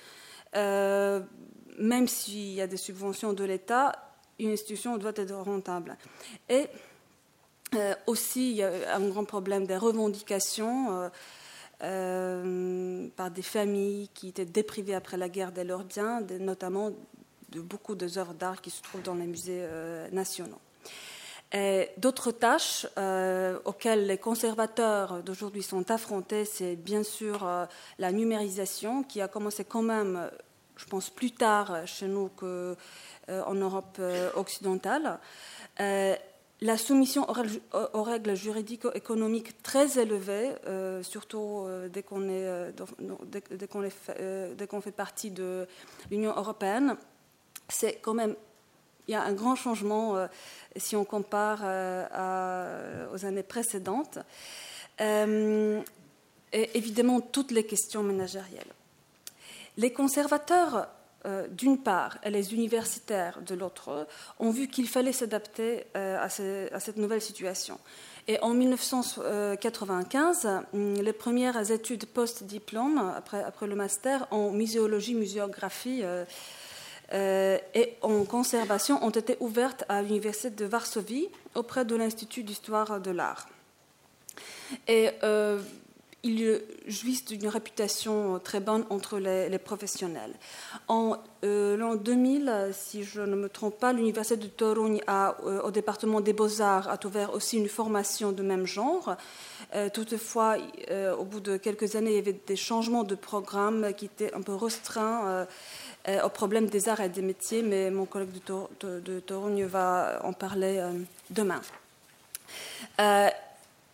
Euh, même s'il y a des subventions de l'État, une institution doit être rentable. Et euh, aussi, il y a un grand problème des revendications. Par des familles qui étaient déprivées après la guerre de leurs biens, notamment de beaucoup d'œuvres d'art qui se trouvent dans les musées nationaux. D'autres tâches euh, auxquelles les conservateurs d'aujourd'hui sont affrontés, c'est bien sûr euh, la numérisation qui a commencé quand même, je pense, plus tard chez nous qu'en euh, Europe occidentale. La soumission aux règles juridico-économiques très élevées, surtout dès qu'on fait partie de l'Union européenne, c'est quand même il y a un grand changement euh, si on compare euh, aux années précédentes. Euh, et évidemment, toutes les questions ménagérielles. Les conservateurs, d'une part, et les universitaires, de l'autre, ont vu qu'il fallait s'adapter à, cette nouvelle situation. Et en 1995, les premières études post-diplôme, après, le master, en muséologie, muséographie, euh, et en conservation ont été ouvertes à l'Université de Varsovie auprès de l'Institut d'histoire de l'art. Et euh, ils jouissent d'une réputation très bonne entre les, professionnels. En euh, l'an 2000, si je ne me trompe pas, l'Université de Toruń euh, au département des beaux-arts a ouvert aussi une formation de même genre. Euh, toutefois, au bout de quelques années, il y avait des changements de programme qui étaient un peu restreints au problème des arts et des métiers, mais mon collègue de, de, va en parler demain.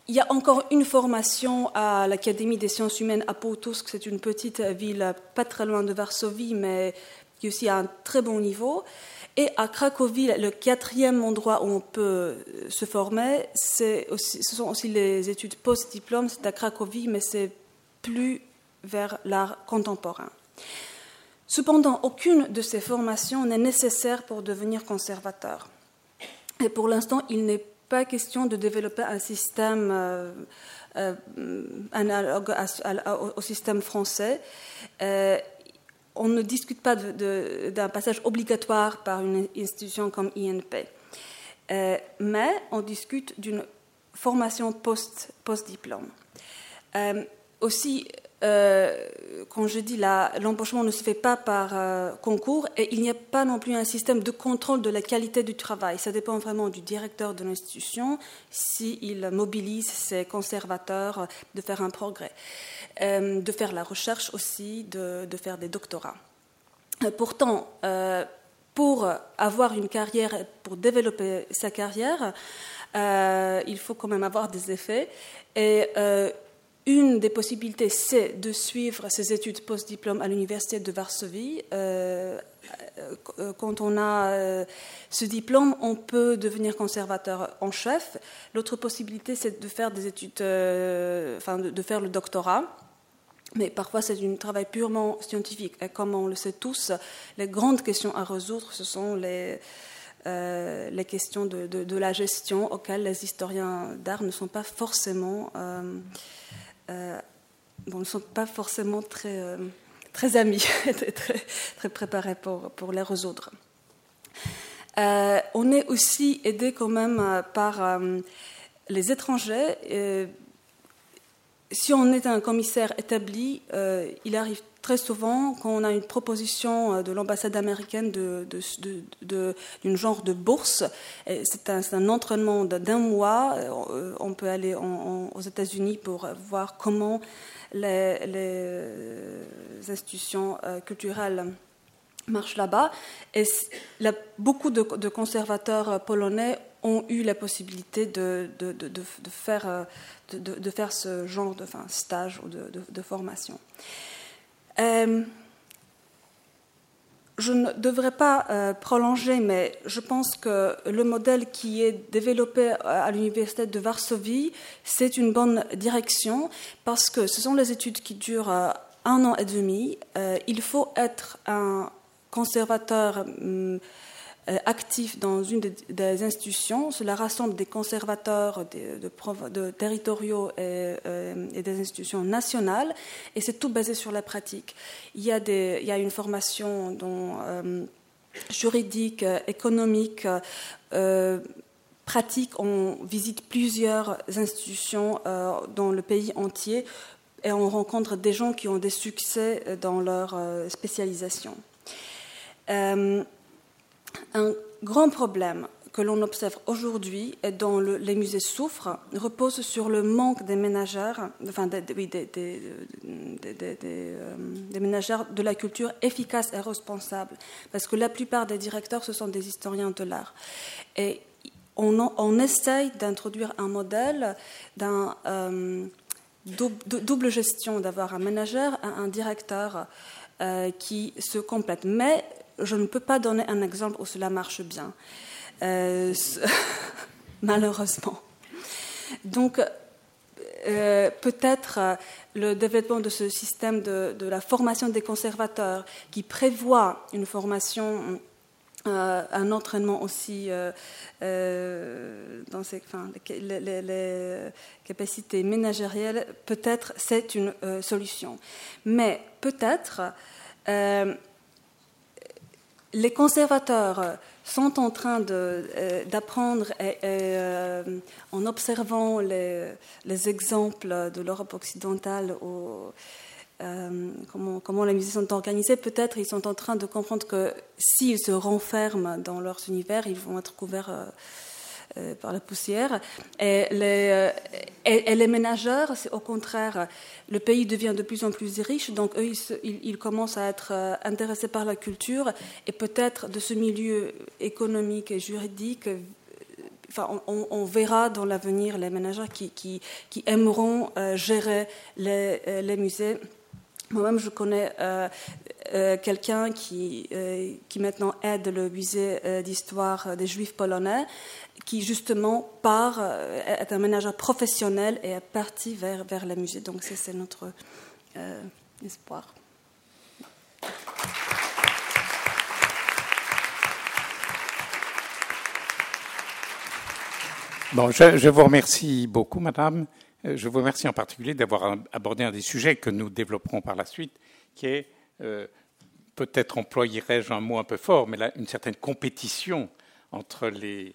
Il y a encore une formation à l'Académie des sciences humaines à Potusk, c'est une petite ville pas très loin de Varsovie, mais qui aussi a un très bon niveau. Et à Cracovie, le quatrième endroit où on peut se former, ce sont aussi les études post-diplôme, c'est à Cracovie, mais c'est plus vers l'art contemporain. Cependant, aucune de ces formations n'est nécessaire pour devenir conservateur. Et pour l'instant, il n'est pas question de développer un système euh, euh, analogue au système français. Euh, on ne discute pas d'un passage obligatoire par une institution comme INP, mais on discute d'une formation post-diplôme. aussi, euh, quand je dis l'embauchement ne se fait pas par euh, concours et il n'y a pas non plus un système de contrôle de la qualité du travail. Ça dépend vraiment du directeur de l'institution s'il mobilise ses conservateurs de faire un progrès, euh, de faire la recherche aussi, de, faire des doctorats. pourtant, pour avoir une carrière, pour développer sa carrière, il faut quand même avoir des effets. Et une des possibilités, c'est de suivre ses études post-diplôme à l'université de Varsovie. Euh, euh, quand on a euh, ce diplôme, on peut devenir conservateur en chef. L'autre possibilité, c'est de faire des études, enfin, de, faire le doctorat. Mais parfois, c'est un travail purement scientifique. Et comme on le sait tous, les grandes questions à résoudre, ce sont les, les questions de, de, la gestion auxquelles les historiens d'art ne sont pas forcément euh, bon, ne sont pas forcément très, euh, très amis, très, très, préparés pour, pour les résoudre. Euh, on est aussi aidé quand même par les étrangers. Si on est un commissaire établi, il arrive très souvent quand on a une proposition de l'ambassade américaine d'une genre de bourse. C'est un, entraînement d'un mois. On peut aller aux États-Unis pour voir comment les, institutions euh, culturelles marchent là-bas. Beaucoup de, conservateurs polonais ont eu la possibilité de faire, euh, de, faire ce genre de stage ou de, formation. Euh, je ne devrais pas euh, prolonger, mais je pense que le modèle qui est développé à l'université de Varsovie, c'est une bonne direction parce que ce sont les études qui durent euh, un an et demi. il faut être un conservateur hum, euh, actif dans une des, institutions. Cela rassemble des conservateurs de, de, territoriaux euh, et, des institutions nationales, et c'est tout basé sur la pratique. Il y a, des, il y a une formation dont, euh, juridique, économique, pratique. On visite plusieurs institutions dans le pays entier et on rencontre des gens qui ont des succès dans leur spécialisation. Un grand problème que l'on observe aujourd'hui et dont les musées souffrent repose sur le manque des ménagères, enfin des, ménagères de la culture efficaces et responsables, parce que la plupart des directeurs, ce sont des historiens de l'art. Et on, essaye d'introduire un modèle d'un euh, double, gestion, d'avoir un ménagère et un directeur euh, qui se complètent. Mais je ne peux pas donner un exemple où cela marche bien, euh, malheureusement. Donc, euh, peut-être euh, le développement de ce système de, la formation des conservateurs qui prévoit une formation, un entraînement aussi dans ces, les, capacités ménagérielles, peut-être c'est une solution. Mais peut-être les conservateurs sont en train d'apprendre en observant les, les exemples de l'Europe occidentale au, euh, comment, les musées sont organisés, peut-être ils sont en train de comprendre que s'ils se renferment dans leurs univers, ils vont être couverts euh, euh, par la poussière. Et les, et, ménageurs, c'est au contraire, le pays devient de plus en plus riche, donc eux, ils, commencent à être intéressés par la culture et peut-être de ce milieu économique et juridique Enfin, on, verra dans l'avenir les ménageurs qui, aimeront gérer les, musées moi-même, je connais euh, euh, quelqu'un qui, euh, qui maintenant aide le musée d'histoire des Juifs polonais, qui justement part, est un ménageur professionnel et est parti vers, vers les musées. Donc, c'est notre espoir. Bon, je, vous remercie beaucoup, madame. Euh, je vous remercie en particulier d'avoir abordé un des sujets que nous développerons par la suite, qui est, euh, peut-être employerais-je un mot un peu fort, mais là, une certaine compétition entre les euh,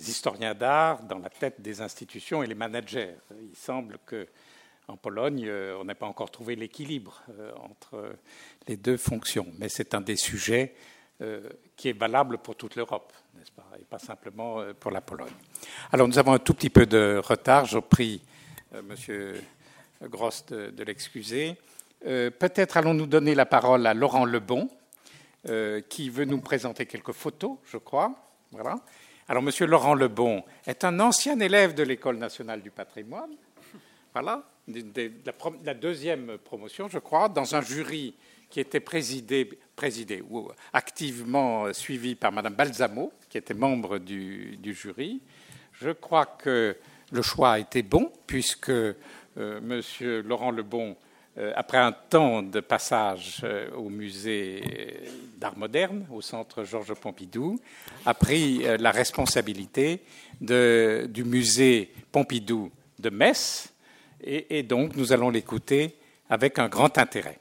historiens d'art dans la tête des institutions et les managers. Il semble que en Pologne, on n'a pas encore trouvé l'équilibre entre les deux fonctions, mais c'est un des sujets qui est valable pour toute l'Europe, n'est-ce pas, et pas simplement pour la Pologne. Alors nous avons un tout petit peu de retard. Je prie euh, Monsieur Gross de, l'excuser. Euh, peut-être allons-nous donner la parole à Laurent Lebon, euh, qui veut nous présenter quelques photos, je crois. Voilà. Alors, Monsieur Laurent Lebon est un ancien élève de l'École nationale du patrimoine. Voilà, la, deuxième promotion, je crois, dans un jury qui était présidé, présidé ou activement suivi par Madame Balsamo, qui était membre du, jury. Je crois que le choix a été bon, puisque euh, M. Laurent Lebon, euh, après un temps de passage euh, au musée d'art moderne, au centre Georges Pompidou, a pris la responsabilité du musée Pompidou de Metz, et donc nous allons l'écouter avec un grand intérêt.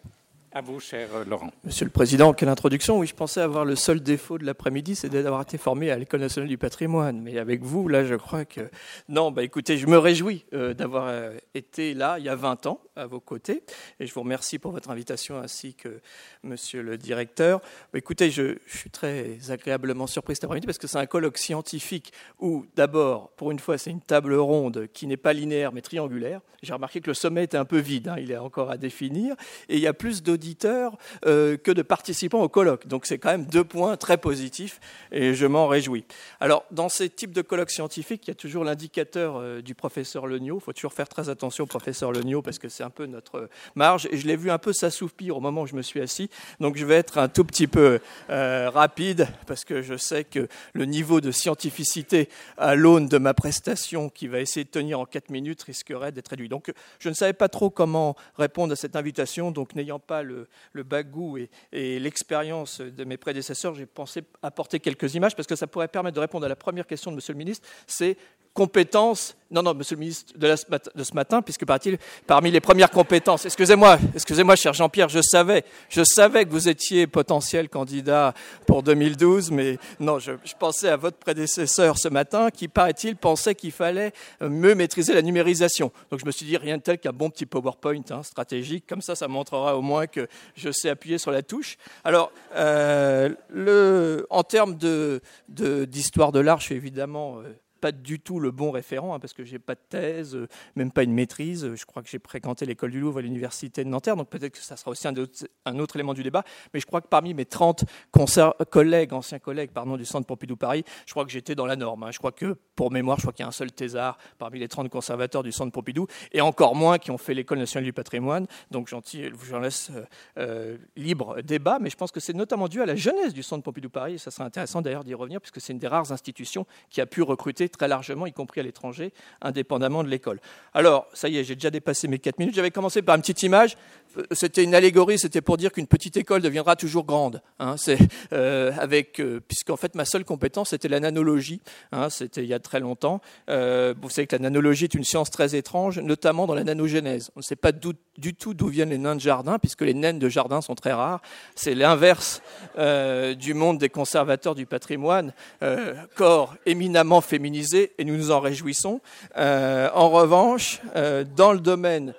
À vous, cher euh, Laurent. Monsieur le Président, quelle introduction. Oui, je pensais avoir le seul défaut de l'après-midi, c'est d'avoir été formé à l'École nationale du patrimoine. Mais avec vous, là, je crois que... Non, bah écoutez, je me réjouis euh, d'avoir euh, été là il y a 20 ans à vos côtés. Et je vous remercie pour votre invitation ainsi que monsieur le directeur. Bah, écoutez, je, suis très agréablement surpris cet après-midi parce que c'est un colloque scientifique où, d'abord, pour une fois, c'est une table ronde qui n'est pas linéaire mais triangulaire. J'ai remarqué que le sommet était un peu vide, hein, il est encore à définir. Et il y a plus d'auditeurs euh, que de participants au colloque. Donc c'est quand même deux points très positifs et je m'en réjouis. Alors dans ces types de colloques scientifiques, il y a toujours l'indicateur euh, du professeur Legnaud. Il faut toujours faire très attention au professeur Legnaud parce que c'est un peu notre marge et je l'ai vu un peu s'assoupir au moment où je me suis assis. Donc je vais être un tout petit peu euh, rapide parce que je sais que le niveau de scientificité à l'aune de ma prestation qui va essayer de tenir en quatre minutes risquerait d'être réduit. Donc je ne savais pas trop comment répondre à cette invitation. Donc n'ayant pas le le, bagou et, l'expérience de mes prédécesseurs, j'ai pensé apporter quelques images parce que ça pourrait permettre de répondre à la première question de Monsieur le ministre, c'est compétences. Non, non, monsieur le ministre de, ce matin, puisque parmi les premières compétences, excusez-moi, excusez-moi, cher Jean-Pierre, je savais, je savais que vous étiez potentiel candidat pour 2012, mais non, je, pensais à votre prédécesseur ce matin, qui, paraît-il, pensait qu'il fallait mieux maîtriser la numérisation. Donc je me suis dit, rien de tel qu'un bon petit PowerPoint hein, stratégique, comme ça, ça montrera au moins que je sais appuyer sur la touche. Alors, euh, le, en termes d'histoire de, de l'art, je suis évidemment... Euh, pas du tout le bon référent, hein, parce que j'ai pas de thèse, euh, même pas une maîtrise. Je crois que j'ai fréquenté l'école du Louvre à l'université de Nanterre, donc peut-être que ça sera aussi un autre, élément du débat. Mais je crois que parmi mes 30 collègues, anciens collègues pardon, du Centre Pompidou Paris, je crois que j'étais dans la norme. Hein. Je crois que, pour mémoire, je crois qu'il y a un seul thésard parmi les 30 conservateurs du Centre Pompidou, et encore moins qui ont fait l'école nationale du patrimoine. Donc j'en laisse euh, euh, libre débat, mais je pense que c'est notamment dû à la jeunesse du Centre Pompidou Paris, et ça serait intéressant d'ailleurs d'y revenir, puisque c'est une des rares institutions qui a pu recruter très largement, y compris à l'étranger, indépendamment de l'école. Alors, ça y est, j'ai déjà dépassé mes 4 minutes. J'avais commencé par une petite image c'était une allégorie, c'était pour dire qu'une petite école deviendra toujours grande. Hein, c'est euh, avec, euh, puisqu'en fait ma seule compétence c'était la nanologie. Hein, c'était il y a très longtemps. Euh, vous savez que la nanologie est une science très étrange, notamment dans la nanogénèse. On ne sait pas du tout d'où viennent les nains de jardin, puisque les naines de jardin sont très rares. C'est l'inverse du monde des conservateurs du patrimoine, corps éminemment féminisé, et nous nous en réjouissons. en revanche, dans le domaine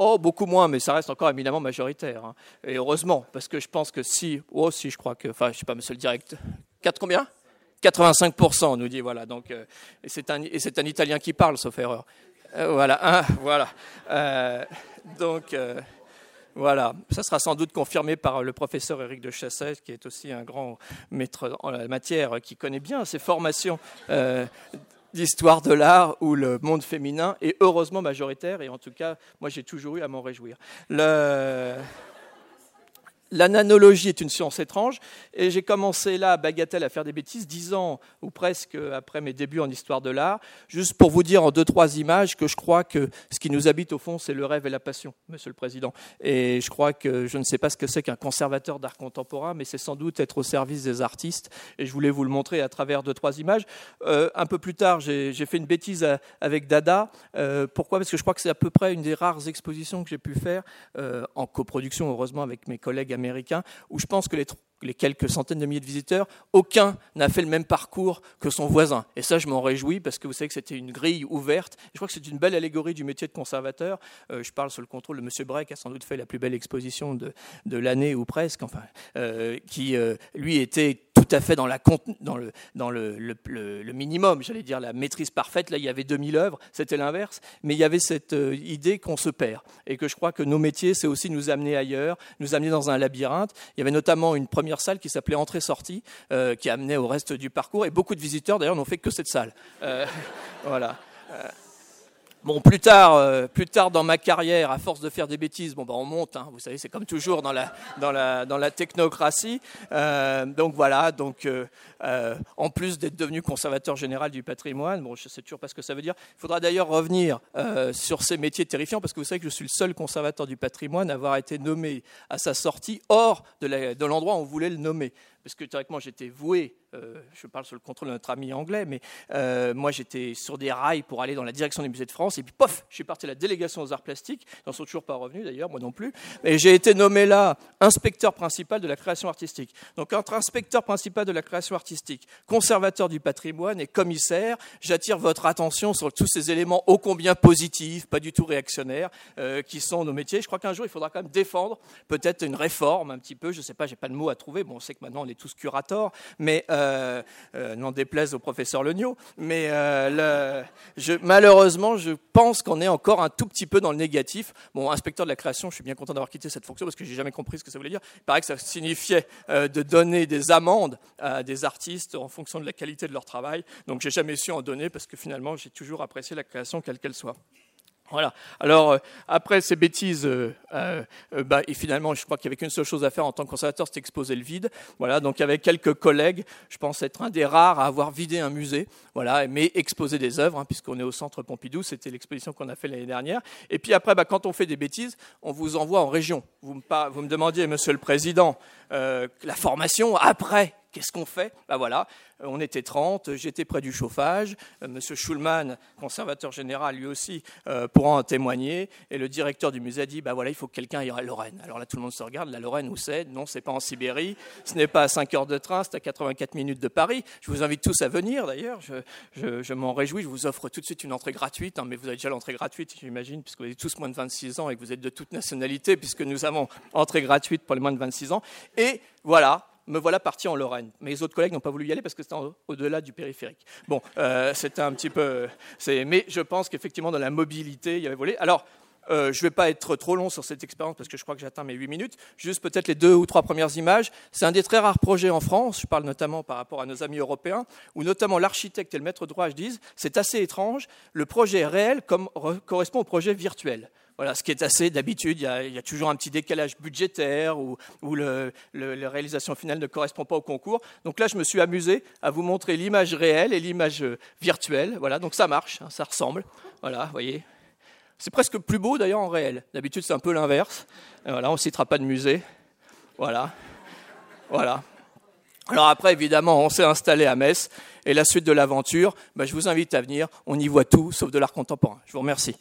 Oh, beaucoup moins, mais ça reste encore éminemment majoritaire. Hein. Et heureusement, parce que je pense que si, oh, si, je crois que, enfin, je sais pas, monsieur le direct, 4 combien? 85%, nous dit, voilà. Donc, euh, et c'est un, Italien qui parle, sauf erreur. Euh, voilà, hein, voilà. Euh, donc, voilà, ça sera sans doute confirmé par le professeur Éric de Chasset, qui est aussi un grand maître en la matière, qui connaît bien ces formations d'histoire de l'art où le monde féminin est heureusement majoritaire, et en tout cas, moi j'ai toujours eu à m'en réjouir. Le... La nanologie est une science étrange et j'ai commencé là, à Bagatelle, à faire des bêtises, dix ans ou presque après mes débuts en histoire de l'art, juste pour vous dire en deux, trois images que je crois que ce qui nous habite au fond, c'est le rêve et la passion, Monsieur le Président. Et je crois que je ne sais pas ce que c'est qu'un conservateur d'art contemporain, mais c'est sans doute être au service des artistes. Et je voulais vous le montrer à travers deux, trois images. Euh, un peu plus tard, j'ai fait une bêtise avec Dada. Euh, pourquoi? Parce que je crois que c'est à peu près une des rares expositions que j'ai pu faire euh, en coproduction, heureusement, avec mes collègues américain, où je pense que les, quelques centaines de milliers de visiteurs, aucun n'a fait le même parcours que son voisin. Et ça, je m'en réjouis parce que vous savez que c'était une grille ouverte. Je crois que c'est une belle allégorie du métier de conservateur. Euh, je parle sous le contrôle de M. Bray, qui a sans doute fait la plus belle exposition de, de l'année ou presque, enfin, euh, qui, euh, lui, était tout à fait dans, la, dans, le, dans le, le, minimum, j'allais dire la maîtrise parfaite. Là, il y avait 2000 œuvres, c'était l'inverse, mais il y avait cette idée qu'on se perd et que je crois que nos métiers, c'est aussi nous amener ailleurs, nous amener dans un labyrinthe. Il y avait notamment une première salle qui s'appelait Entrée-sortie, euh, qui amenait au reste du parcours, et beaucoup de visiteurs d'ailleurs n'ont fait que cette salle. Euh, voilà. Bon, plus tard, euh, plus tard dans ma carrière, à force de faire des bêtises, bon, ben on monte. Hein, vous savez, c'est comme toujours dans la, dans la, dans la technocratie. Euh, donc voilà. Donc, euh, en plus d'être devenu conservateur général du patrimoine, bon, je sais toujours pas ce que ça veut dire. Il faudra d'ailleurs revenir sur ces métiers terrifiants parce que vous savez que je suis le seul conservateur du patrimoine à avoir été nommé à sa sortie hors de l'endroit où on voulait le nommer parce que théoriquement j'étais voué, euh, je parle sous le contrôle de notre ami anglais, mais euh, moi j'étais sur des rails pour aller dans la direction des musées de France, et puis pof, je suis parti à la délégation aux arts plastiques, ils n'en sont toujours pas revenus d'ailleurs, moi non plus, et j'ai été nommé là inspecteur principal de la création artistique. Donc entre inspecteur principal de la création artistique, conservateur du patrimoine et commissaire, j'attire votre attention sur tous ces éléments ô combien positifs, pas du tout réactionnaires, euh, qui sont nos métiers. Je crois qu'un jour il faudra quand même défendre peut-être une réforme un petit peu, je ne sais pas, j'ai pas de mots à trouver, bon on sait que maintenant on est tous curators, mais euh, euh, n'en déplaise au professeur Legnaud. Mais euh, malheureusement, je pense qu'on est encore un tout petit peu dans le négatif. Bon, inspecteur de la création, je suis bien content d'avoir quitté cette fonction parce que j'ai jamais compris ce que ça voulait dire. Il paraît que ça signifiait de donner des amendes à des artistes en fonction de la qualité de leur travail. Donc, j'ai jamais su en donner parce que finalement, j'ai toujours apprécié la création quelle qu'elle soit. Voilà. Alors, euh, après ces bêtises, euh, euh, bah, et finalement, je crois qu'il n'y avait qu'une seule chose à faire en tant que conservateur, c'était exposer le vide. Voilà. Donc, avec quelques collègues, je pense être un des rares à avoir vidé un musée. Voilà. Mais exposer des œuvres, hein, puisqu'on est au centre Pompidou, c'était l'exposition qu'on a fait l'année dernière. Et puis après, bah, quand on fait des bêtises, on vous envoie en région. Vous me, vous me demandiez, Monsieur le Président, la formation après Qu'est-ce qu'on fait? Ben voilà, euh, on était 30, j'étais près du chauffage, euh, Monsieur Schulman, conservateur général, lui aussi, euh, pourra en témoigner, et le directeur du musée a dit, ben voilà, il faut que quelqu'un aille à Lorraine. Alors là, tout le monde se regarde, la Lorraine, où c'est? Non, c'est pas en Sibérie, ce n'est pas à 5 heures de train, c'est à 84 minutes de Paris. Je vous invite tous à venir, d'ailleurs, je, m'en réjouis, je vous offre tout de suite une entrée gratuite, hein, mais vous avez déjà l'entrée gratuite, j'imagine, puisque vous avez tous moins de 26 ans et que vous êtes de toute nationalité, puisque nous avons entrée gratuite pour les moins de 26 ans. Et voilà, me voilà parti en Lorraine. Mes autres collègues n'ont pas voulu y aller parce que c'était au-delà du périphérique. Bon, euh, c'était un petit peu. Mais je pense qu'effectivement, dans la mobilité, il y avait volé. Alors, Euh, je ne vais pas être trop long sur cette expérience parce que je crois que j'atteins mes 8 minutes. Juste peut-être les deux ou trois premières images. C'est un des très rares projets en France, je parle notamment par rapport à nos amis européens, où notamment l'architecte et le maître d'ouvrage disent c'est assez étrange, le projet réel correspond au projet virtuel. Voilà, ce qui est assez d'habitude, il, y a toujours un petit décalage budgétaire ou, la réalisation finale ne correspond pas au concours. Donc là, je me suis amusé à vous montrer l'image réelle et l'image virtuelle. Voilà, donc ça marche, hein, ça ressemble. Voilà, vous voyez. C'est presque plus beau d'ailleurs en réel. D'habitude, c'est un peu l'inverse. Voilà, on ne citera pas de musée. Voilà. Voilà. Alors après, évidemment, on s'est installé à Metz. Et la suite de l'aventure, ben, je vous invite à venir. On y voit tout, sauf de l'art contemporain. Je vous remercie.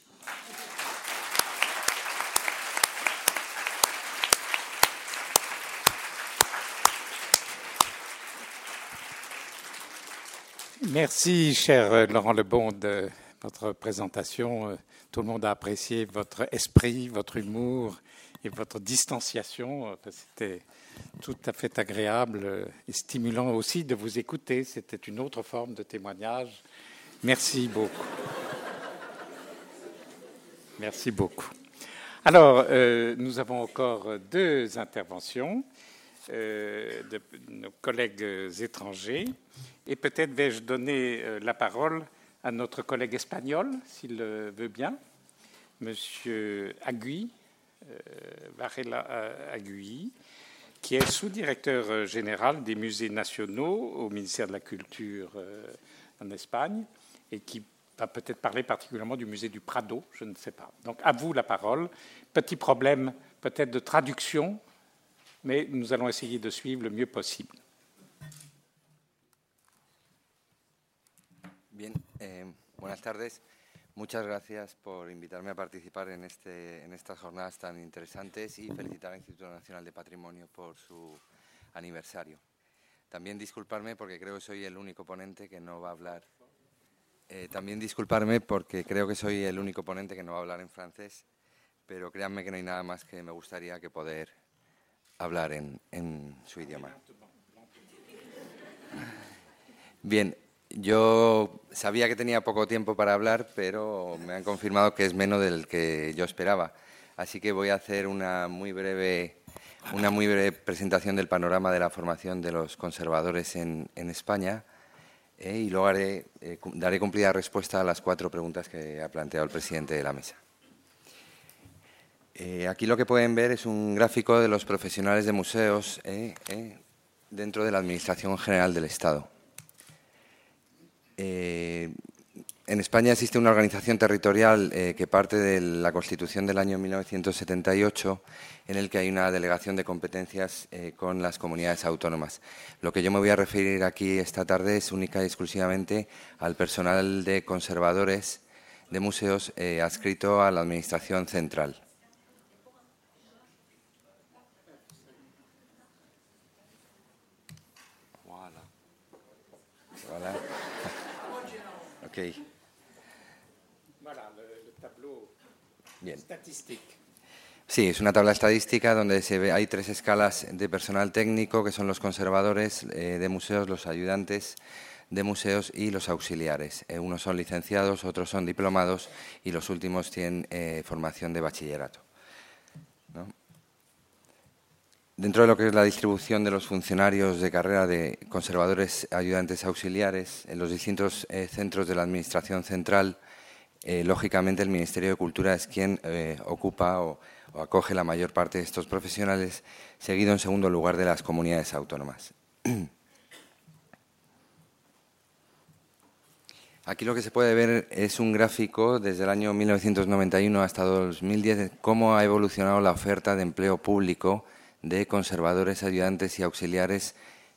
Merci, cher Laurent Lebon, de votre présentation. Tout le monde a apprécié votre esprit, votre humour et votre distanciation. C'était tout à fait agréable et stimulant aussi de vous écouter. C'était une autre forme de témoignage. Merci beaucoup. Merci beaucoup. Alors, euh, nous avons encore deux interventions euh, de nos collègues étrangers. Et peut-être vais-je donner euh, la parole à notre collègue espagnol, s'il le veut bien, Monsieur Agui, euh, Varela euh, Agui, qui est sous-directeur général des musées nationaux au ministère de la Culture en Espagne et qui va peut-être parler particulièrement du musée du Prado, je ne sais pas. Donc à vous la parole. Petit problème peut-être de traduction, mais nous allons essayer de suivre le mieux possible. Bien, eh, buenas tardes. Muchas gracias por invitarme a participar en, este, en estas jornadas tan interesantes y felicitar al Instituto Nacional de Patrimonio por su aniversario. También disculparme porque creo que soy el único ponente que no va a hablar. Eh, también disculparme porque creo que soy el único ponente que no va a hablar en francés, pero créanme que no hay nada más que me gustaría que poder hablar en, en su idioma. Bien, yo sabía que tenía poco tiempo para hablar, pero me han confirmado que es menos del que yo esperaba. Así que voy a hacer una muy breve, una muy breve presentación del panorama de la formación de los conservadores en, España eh, y luego eh, daré cumplida respuesta a las cuatro preguntas que ha planteado el presidente de la mesa. Eh, aquí lo que pueden ver es un gráfico de los profesionales de museos dentro de la Administración General del Estado. Eh, en España existe una organización territorial eh, que parte de la Constitución del año 1978, en el que hay una delegación de competencias eh, con las comunidades autónomas. Lo que yo me voy a referir aquí esta tarde es única y exclusivamente al personal de conservadores de museos adscrito a la Administración central. Bien. Sí, es una tabla estadística donde se ve, hay tres escalas de personal técnico, que son los conservadores eh, de museos, los ayudantes de museos y los auxiliares. Eh, unos son licenciados, otros son diplomados y los últimos tienen eh, formación de bachillerato. Dentro de lo que es la distribución de los funcionarios de carrera de conservadores ayudantes auxiliares en los distintos eh, centros de la Administración Central, eh, lógicamente el Ministerio de Cultura es quien eh, ocupa o, acoge la mayor parte de estos profesionales, seguido en segundo lugar de las comunidades autónomas. Aquí lo que se puede ver es un gráfico desde el año 1991 hasta 2010 de cómo ha evolucionado la oferta de empleo público de conservadores, ayudantes y auxiliares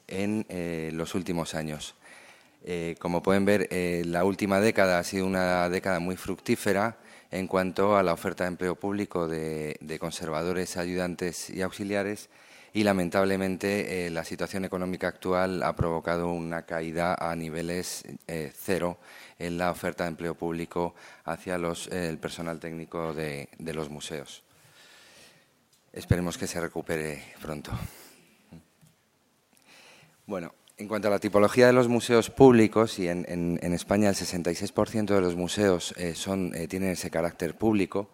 en eh, los últimos años. Eh, como pueden ver, eh, la última década ha sido una década muy fructífera en cuanto a la oferta de empleo público de, conservadores, ayudantes y auxiliares y lamentablemente la situación económica actual ha provocado una caída a niveles cero en la oferta de empleo público hacia el personal técnico de los museos. Esperemos que se recupere pronto. Bueno, en cuanto a la tipología de los museos públicos, y en, España el 66% de los museos eh, son, eh, tienen ese carácter público,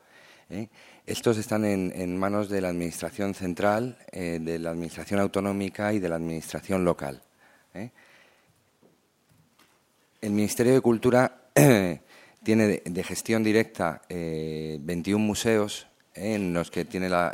¿eh? Estos están en, manos de la Administración Central, de la Administración Autonómica y de la Administración Local. El Ministerio de Cultura tiene de, gestión directa 21 museos en los que tiene la,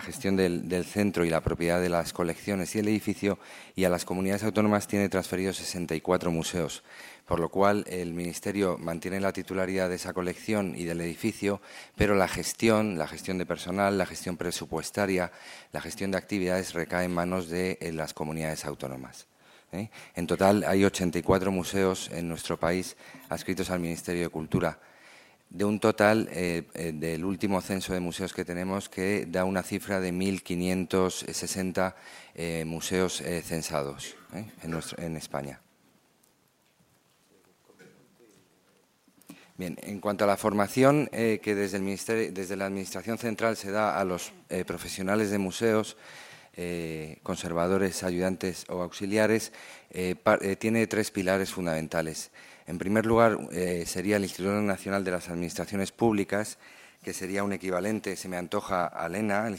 gestión del, centro y la propiedad de las colecciones y el edificio, y a las comunidades autónomas tiene transferidos 64 museos por lo cual el Ministerio mantiene la titularidad de esa colección y del edificio, pero la gestión, la gestión de personal, la gestión presupuestaria, la gestión de actividades recae en manos de eh, las comunidades autónomas. ¿eh? En total hay 84 museos en nuestro país adscritos al Ministerio de Cultura, de un total eh, del último censo de museos que tenemos que da una cifra de 1.560 museos censados en España. Bien, en cuanto a la formación eh, que desde, la Administración Central se da a los eh, profesionales de museos, eh, conservadores, ayudantes o auxiliares, tiene tres pilares fundamentales. En primer lugar, sería el Instituto Nacional de las Administraciones Públicas, que sería un equivalente, se me antoja, al ENA, al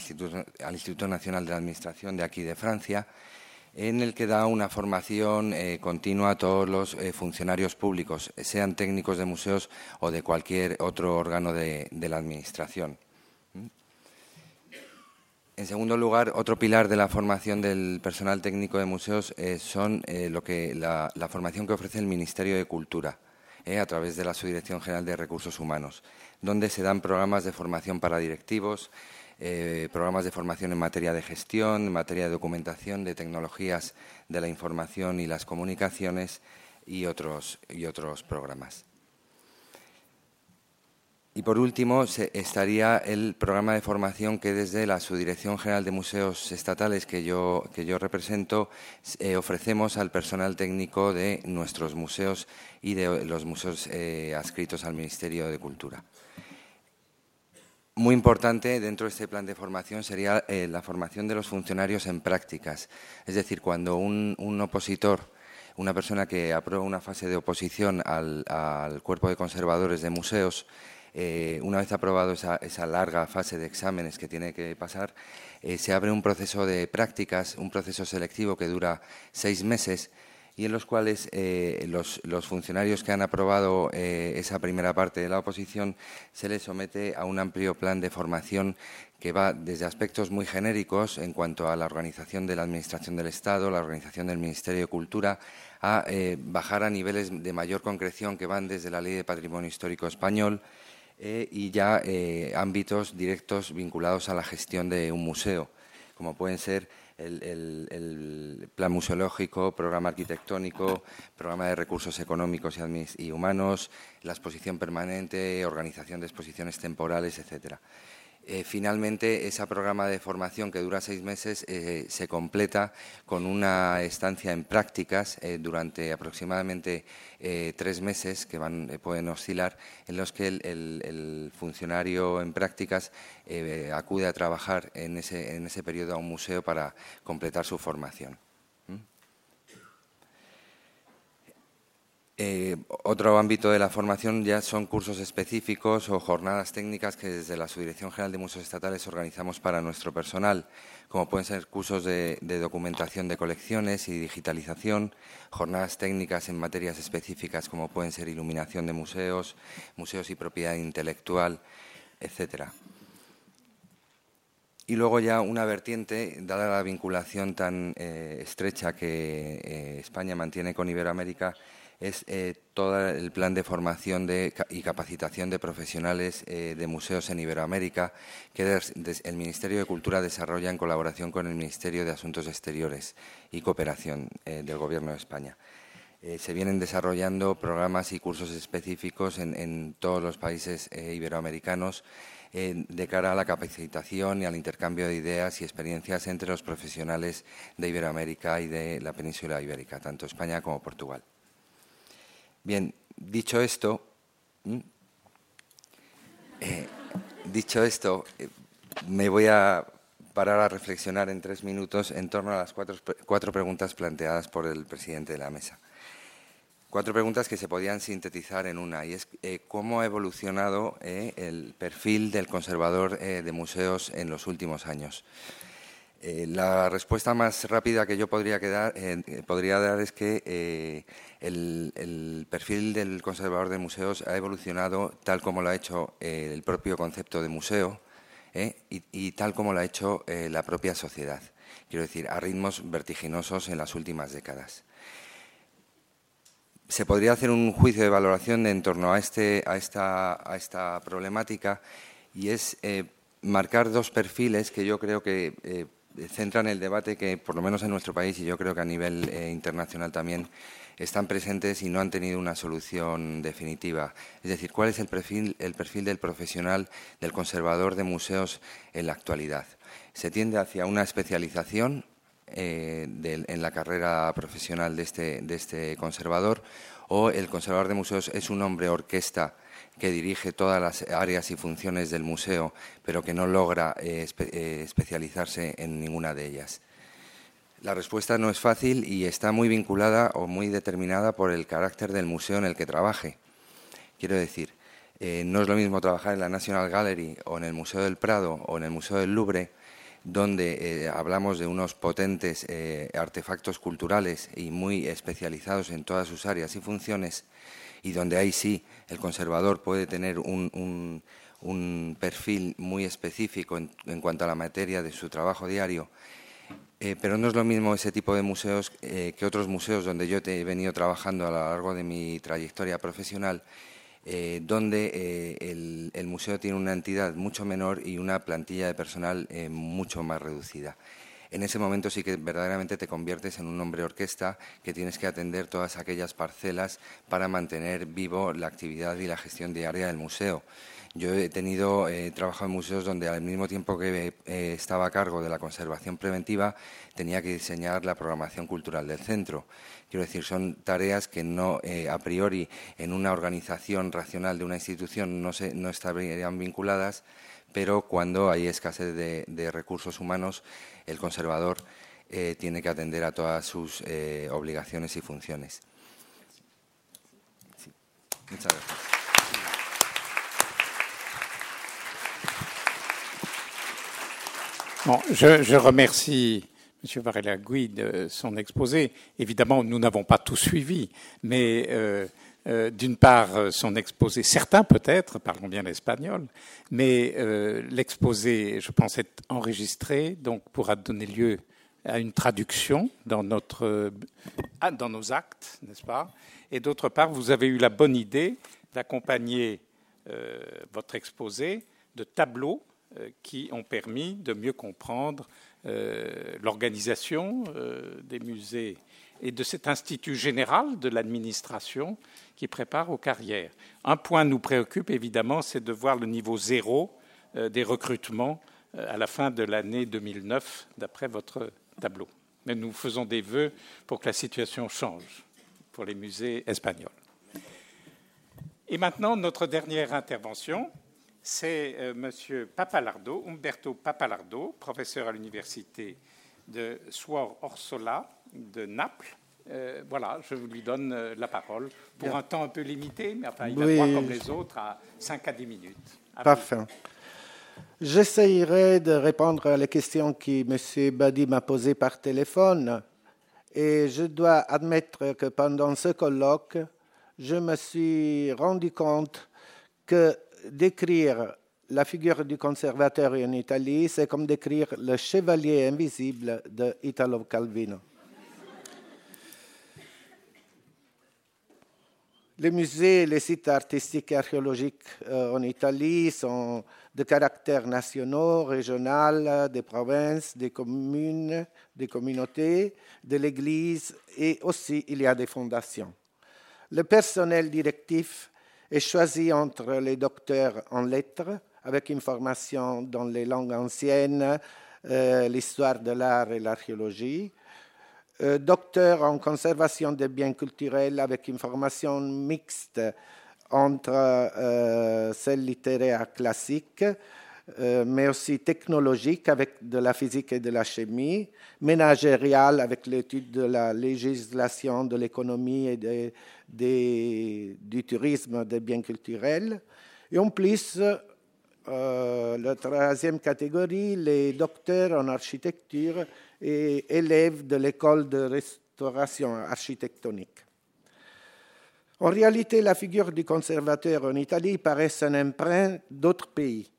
Instituto Nacional de la Administración de aquí de Francia en el que da una formación eh, continua a todos los eh, funcionarios públicos, sean técnicos de museos o de cualquier otro órgano de, la Administración. En segundo lugar, otro pilar de la formación del personal técnico de museos eh, son lo que la, formación que ofrece el Ministerio de Cultura a través de la Subdirección General de Recursos Humanos, donde se dan programas de formación para directivos, eh, programas de formación en materia de gestión, en materia de documentación, de tecnologías de la información y las comunicaciones y otros, y otros programas. Y por último, estaría el programa de formación que desde la Subdirección General de Museos Estatales que yo, que yo represento eh, ofrecemos al personal técnico de nuestros museos y de los museos eh, adscritos al Ministerio de Cultura. Muy importante dentro de este plan de formación sería eh, la formación de los funcionarios en prácticas. Es decir, cuando un, opositor, una persona que aprueba una fase de oposición al, cuerpo de conservadores de museos, eh, una vez aprobado esa, larga fase de exámenes que tiene que pasar, eh, se abre un proceso de prácticas, un proceso selectivo que dura seis meses y en los cuales eh, los, funcionarios que han aprobado esa primera parte de la oposición se les somete a un amplio plan de formación que va desde aspectos muy genéricos en cuanto a la organización de la Administración del Estado, la organización del Ministerio de Cultura, a bajar a niveles de mayor concreción que van desde la Ley de Patrimonio Histórico Español y ya ámbitos directos vinculados a la gestión de un museo, como pueden ser el, plan museológico, programa arquitectónico, programa de recursos económicos y, humanos, la exposición permanente, organización de exposiciones temporales, etcétera. Eh, finalmente, ese programa de formación que dura seis meses eh, se completa con una estancia en prácticas eh, durante aproximadamente tres meses, que van, pueden oscilar, en los que el, funcionario en prácticas acude a trabajar en ese, en ese periodo a un museo para completar su formación. Eh, otro ámbito de la formación ya son cursos específicos o jornadas técnicas que desde la Subdirección General de Museos Estatales organizamos para nuestro personal, como pueden ser cursos de, documentación de colecciones y digitalización, jornadas técnicas en materias específicas como pueden ser iluminación de museos, museos y propiedad intelectual, etcétera. Y luego ya una vertiente, dada la vinculación tan eh, estrecha que eh, España mantiene con Iberoamérica, es eh, todo el plan de formación y capacitación de profesionales eh, de museos en Iberoamérica que el Ministerio de Cultura desarrolla en colaboración con el Ministerio de Asuntos Exteriores y Cooperación eh, del Gobierno de España. se vienen desarrollando programas y cursos específicos en, todos los países iberoamericanos de cara a la capacitación y al intercambio de ideas y experiencias entre los profesionales de Iberoamérica y de la península ibérica, tanto España como Portugal. Bien, dicho esto, eh, dicho esto, eh, me voy a parar a reflexionar en tres minutos en torno a las cuatro, preguntas planteadas por el presidente de la mesa. cuatro preguntas que se podían sintetizar en una, y es eh, cómo ha evolucionado el perfil del conservador de museos en los últimos años. La respuesta más rápida que yo podría, podría dar es que el, perfil del conservador de museos ha evolucionado tal como lo ha hecho el propio concepto de museo y, y, tal como lo ha hecho la propia sociedad. Quiero decir, a ritmos vertiginosos en las últimas décadas se podría hacer un juicio de valoración en torno a, este, a, esta, a esta problemática y es eh, marcar dos perfiles que yo creo que eh, centran el debate que, por lo menos en nuestro país y yo creo que a nivel eh, internacional también, están presentes y no han tenido una solución definitiva. Es decir, cuál es el perfil, el perfil del profesional, del conservador de museos en la actualidad. Se tiende hacia una especialización eh, en la carrera profesional de este, de este conservador, o el conservador de museos es un hombre orquesta que dirige todas las áreas y funciones del museo, pero que no logra eh, eh, especializarse en ninguna de ellas. La respuesta no es fácil y está muy vinculada o muy determinada por el carácter del museo en el que trabaje. Quiero decir, no es lo mismo trabajar en la National Gallery o en el Museo del Prado o en el Museo del Louvre donde eh, hablamos de unos potentes eh, artefactos culturales y muy especializados en todas sus áreas y funciones, y donde ahí sí el conservador puede tener un, perfil muy específico en, cuanto a la materia de su trabajo diario. Eh, pero no es lo mismo ese tipo de museos que otros museos donde yo he venido trabajando a lo largo de mi trayectoria profesional eh, donde eh, el, museo tiene una entidad mucho menor y una plantilla de personal eh, mucho más reducida. En ese momento sí que verdaderamente te conviertes en un hombre orquesta que tienes que atender todas aquellas parcelas para mantener vivo la actividad y la gestión diaria del museo. Yo he tenido, he trabajado en museos donde al mismo tiempo que estaba a cargo de la conservación preventiva, tenía que diseñar la programación cultural del centro. Quiero decir, son tareas que no, eh, a priori, en una organización racional de una institución no, se, no estarían vinculadas, pero cuando hay escasez de, recursos humanos, el conservador eh, tiene que atender a todas sus eh, obligaciones y funciones. Muchas gracias. Bon, je, je remercie M. Varela-Gui de son exposé. Évidemment, nous n'avons pas tout suivi, mais euh, euh, d'une part, son exposé, certains peut-être, parlons bien l'espagnol, mais euh, l'exposé, je pense, est enregistré, donc pourra donner lieu à une traduction dans, notre, ah, dans nos actes, n'est-ce pas? Et d'autre part, vous avez eu la bonne idée d'accompagner votre exposé de tableaux qui ont permis de mieux comprendre euh, l'organisation euh, des musées et de cet institut général de l'administration qui prépare aux carrières. Un point nous préoccupe évidemment, c'est de voir le niveau zéro euh, des recrutements à la fin de l'année 2009, d'après votre tableau. Mais nous faisons des vœux pour que la situation change pour les musées espagnols. Et maintenant, notre dernière intervention, c'est euh, M. Papalardo, Umberto Papalardo, professeur à l'université de Suor Orsola de Naples. Euh, voilà, je vous lui donne euh, la parole pour un temps un peu limité, mais enfin, il a droit, comme les autres, à 5 à 10 minutes. Parfait. J'essayerai de répondre à les questions que M. Badi m'a posées par téléphone. Et je dois admettre que pendant ce colloque, je me suis rendu compte que décrire la figure du conservateur en Italie, c'est comme décrire le chevalier invisible de Italo Calvino. Les musées les sites artistiques et archéologiques euh, en Italie sont de caractère national, régional, des provinces, des communes, des communautés, de l'Église et aussi il y a des fondations. Le personnel directif est choisi entre les docteurs en lettres, avec une formation dans les langues anciennes, euh, l'histoire de l'art et l'archéologie, euh, docteur en conservation des biens culturels avec une formation mixte entre euh, celle littéraire classique, euh, mais aussi technologique avec de la physique et de la chimie, managérial avec l'étude de la législation, de l'économie et du tourisme des biens culturels. Et en plus, euh, la troisième catégorie, les docteurs en architecture et élèves de l'école de restauration architectonique. En réalité, la figure du conservateur en Italie paraît un emprunt d'autres pays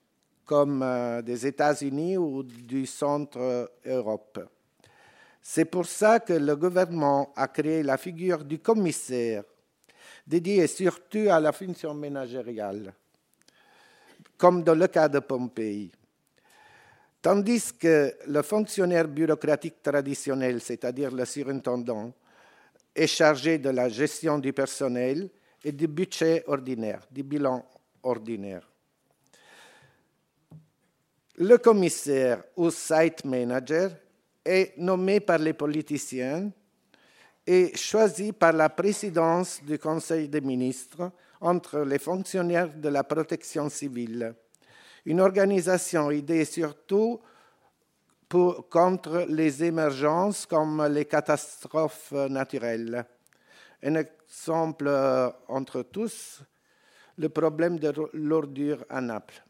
comme euh, des États-Unis ou du centre Europe. C'est pour ça que le gouvernement a créé la figure du commissaire, dédié surtout à la fonction ménagériale, comme dans le cas de Pompéi. Tandis que le fonctionnaire bureaucratique traditionnel, c'est-à-dire le surintendant, est chargé de la gestion du personnel et du budget ordinaire, du bilan ordinaire. Le commissaire ou site manager est nommé par les politiciens et choisi par la présidence du Conseil des ministres entre les fonctionnaires de la protection civile. Une organisation idée surtout contre les émergences comme les catastrophes naturelles. Un exemple euh, entre tous, le problème de l'ordure à Naples.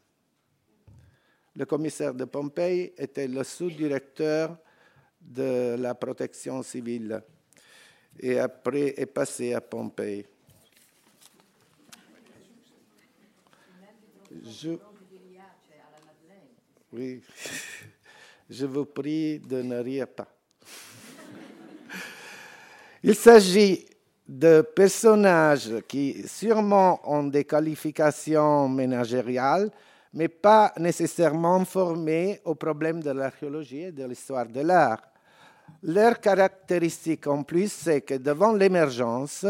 Le commissaire de Pompéi était le sous-directeur de la protection civile et après est passé à Pompéi. Je... Oui, je vous prie de ne rire pas. Il s'agit de personnages qui sûrement ont des qualifications managériales, mais pas nécessairement formés aux problèmes de l'archéologie et de l'histoire de l'art. Leur caractéristique en plus, c'est que devant l'émergence,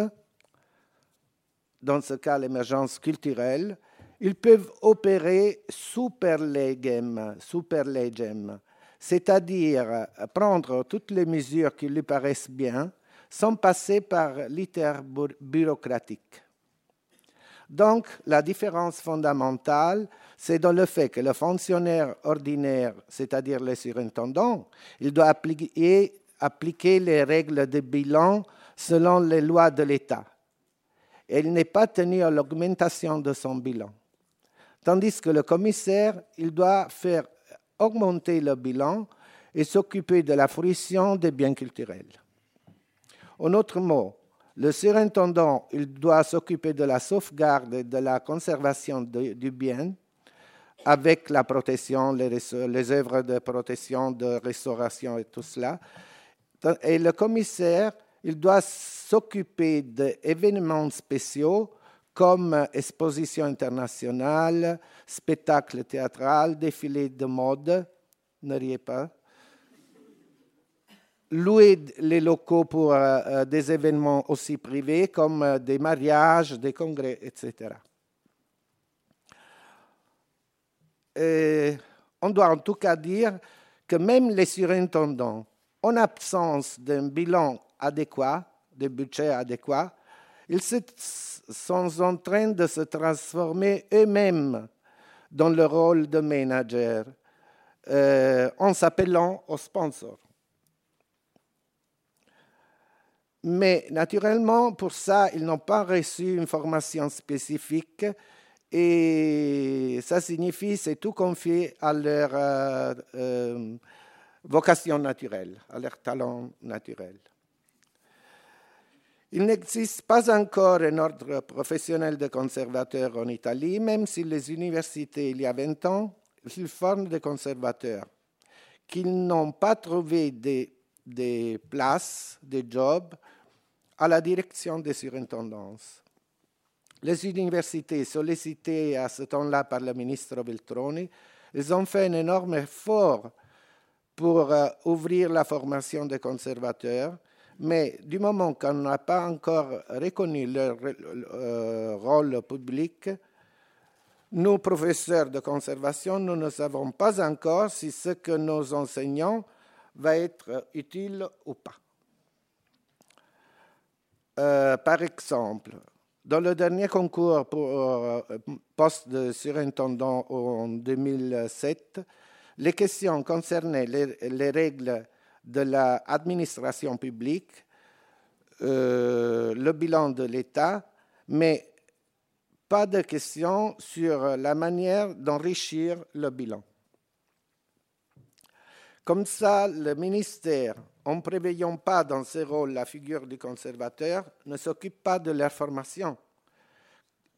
dans ce cas l'émergence culturelle, ils peuvent opérer super legem, c'est-à-dire prendre toutes les mesures qui lui paraissent bien sans passer par l'iter bureaucratique. Donc, la différence fondamentale, c'est dans le fait que le fonctionnaire ordinaire, c'est-à-dire le surintendant, il doit appliquer, appliquer les règles de bilan selon les lois de l'État. Il n'est pas tenu à l'augmentation de son bilan. Tandis que le commissaire, il doit faire augmenter le bilan et s'occuper de la fruition des biens culturels. En autre mot, le surintendant, il doit s'occuper de la sauvegarde et de la conservation du bien avec la protection, les, les œuvres de protection, de restauration et tout cela. Et le commissaire, il doit s'occuper d'événements spéciaux comme exposition internationale, spectacle théâtral, défilé de mode, ne riez pas, louer les locaux pour euh, euh, des événements aussi privés comme euh, des mariages, des congrès, etc. on doit en tout cas dire que même les surintendants, en absence d'un bilan adéquat, de budget adéquat, ils sont en train de se transformer eux-mêmes dans le rôle de manager en s'appelant aux sponsors. Mais naturellement, pour ça, ils n'ont pas reçu une formation spécifique et ça signifie c'est tout confié à leur euh, euh, vocation naturelle, à leur talent naturel. Il n'existe pas encore un ordre professionnel de conservateurs en Italie, même si les universités, il y a 20 ans, ils forment des conservateurs, qu'ils n'ont pas trouvé des des places, des jobs à la direction des surintendances. Les universités sollicitées à ce temps-là par le ministre Beltroni, ils ont fait un énorme effort pour euh, ouvrir la formation des conservateurs, mais du moment qu'on n'a pas encore reconnu leur euh, rôle public, nous, professeurs de conservation, nous ne savons pas encore si ce que nos enseignants va être utile ou pas. Euh, par exemple, Dans le dernier concours pour euh, poste de surintendant en 2007, les questions concernaient les, règles de l'administration publique, euh, le bilan de l'État, mais pas de questions sur la manière d'enrichir le bilan. Comme ça, le ministère, en préveillant pas dans ses rôles la figure du conservateur, ne s'occupe pas de leur formation.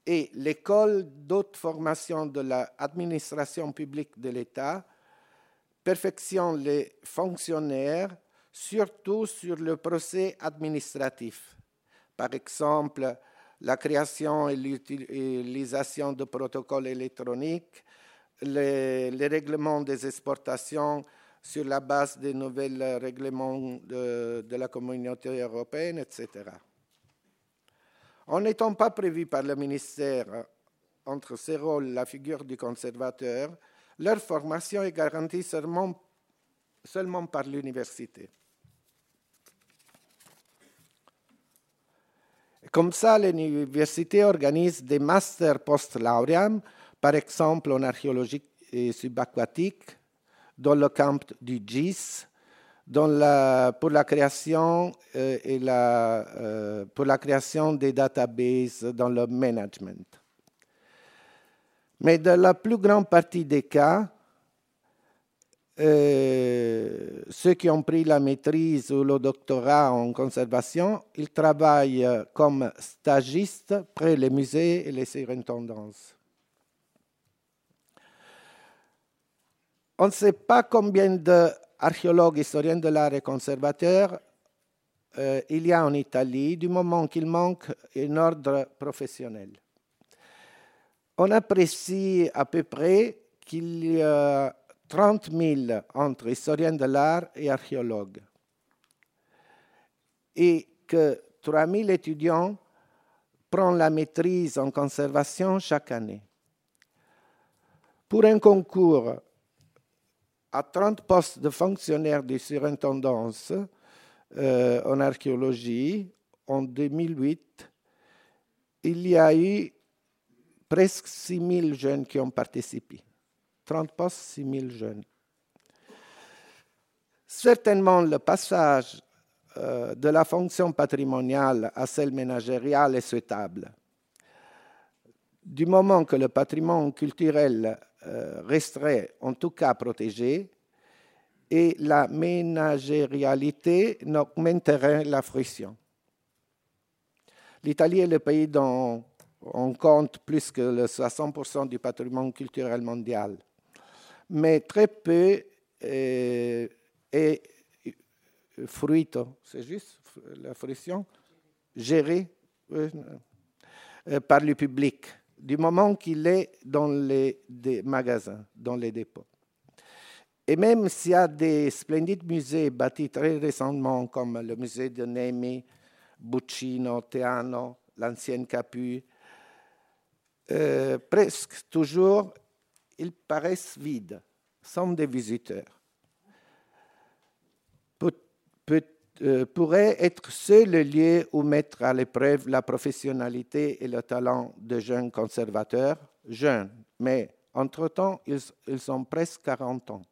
Et l'école d'autres formations de l'administration publique de l'État perfectionne les fonctionnaires, surtout sur le procès administratif. Par exemple, la création et l'utilisation de protocoles électroniques, les, règlements des exportations sur la base des nouveaux règlements de, la communauté européenne, etc. En n'étant pas prévu par le ministère entre ces rôles la figure du conservateur, leur formation est garantie seulement, seulement par l'université. Comme ça, l'université organise des masters post-lauream, par exemple en archéologie subaquatique, dans le camp du GIS pour, la création, euh, et la, euh, pour la création des databases dans le management. Mais dans la plus grande partie des cas, euh, ceux qui ont pris la maîtrise ou le doctorat en conservation, ils travaillent comme stagistes près les musées et les surintendances. On ne sait pas combien d'archéologues, historiens de l'art et conservateurs euh, il y a en Italie du moment qu'il manque un ordre professionnel. On apprécie à peu près qu'il y a 30 000 entre historiens de l'art et archéologues et que 3 000 étudiants prennent la maîtrise en conservation chaque année. Pour un concours à 30 postes de fonctionnaires de surintendance euh, en archéologie, en 2008, il y a eu presque 6 000 jeunes qui ont participé. 30 postes, 6 000 jeunes. Certainement, le passage euh, de la fonction patrimoniale à celle managériale est souhaitable. Du moment que le patrimoine culturel euh, resterait en tout cas protégé et la ménagérialité n'augmenterait la fruition. L'Italie est le pays dont on compte plus que le 60% du patrimoine culturel mondial, mais très peu est, est fruito, c'est juste la fruition, gérée euh, par le public du moment qu'il est dans les magasins, dans les dépôts. Et même s'il y a des splendides musées bâtis très récemment, comme le musée de Nemi, Buccino, Teano, l'ancienne Capu, euh, presque toujours, ils paraissent vides, sans des visiteurs. Peut, euh, pourrait être seul le lieu où mettre à l'épreuve la professionnalité et le talent de jeunes conservateurs, jeunes, mais entre-temps, ils, ils ont presque 40 ans.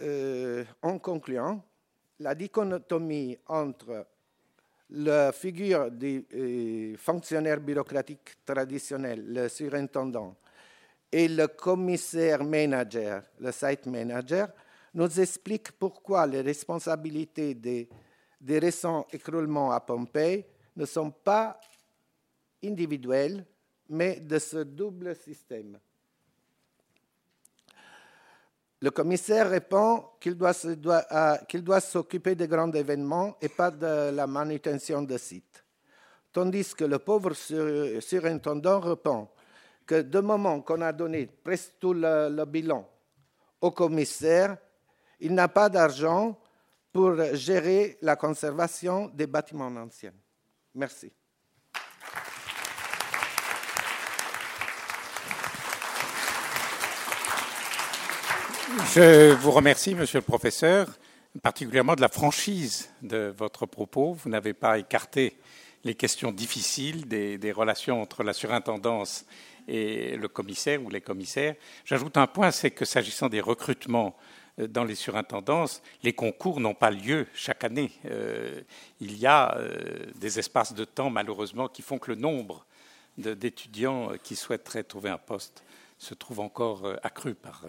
Euh, en concluant, la dichotomie entre la figure du euh, fonctionnaire bureaucratique traditionnel, le surintendant, et le commissaire manager, le site manager, nous explique pourquoi les responsabilités des, des récents écroulements à Pompéi ne sont pas individuelles, mais de ce double système. Le commissaire répond qu'il doit, s'occuper des grands événements et pas de la manutention de sites. Tandis que le pauvre surintendant répond que de moment qu'on a donné presque tout le, bilan au commissaire, il n'a pas d'argent pour gérer la conservation des bâtiments anciens. Merci. Je vous remercie, monsieur le professeur. particulièrement de la franchise de votre propos. Vous n'avez pas écarté les questions difficiles des, relations entre la surintendance et le commissaire ou les commissaires. J'ajoute un point, c'est que s'agissant des recrutements euh, dans les surintendances, les concours n'ont pas lieu chaque année. Euh, il y a euh, des espaces de temps, malheureusement, qui font que le nombre d'étudiants qui souhaiteraient trouver un poste se trouve encore accru par,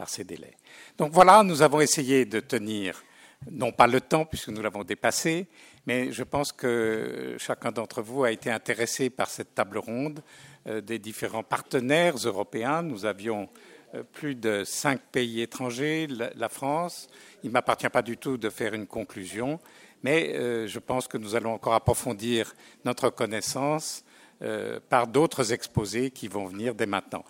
par ces délais. Donc voilà, nous avons essayé de tenir, non pas le temps, puisque nous l'avons dépassé, mais je pense que chacun d'entre vous a été intéressé par cette table ronde des différents partenaires européens. Nous avions euh, plus de cinq pays étrangers, la France. Il ne m'appartient pas du tout de faire une conclusion, mais euh, je pense que nous allons encore approfondir notre connaissance euh, par d'autres exposés qui vont venir dès maintenant.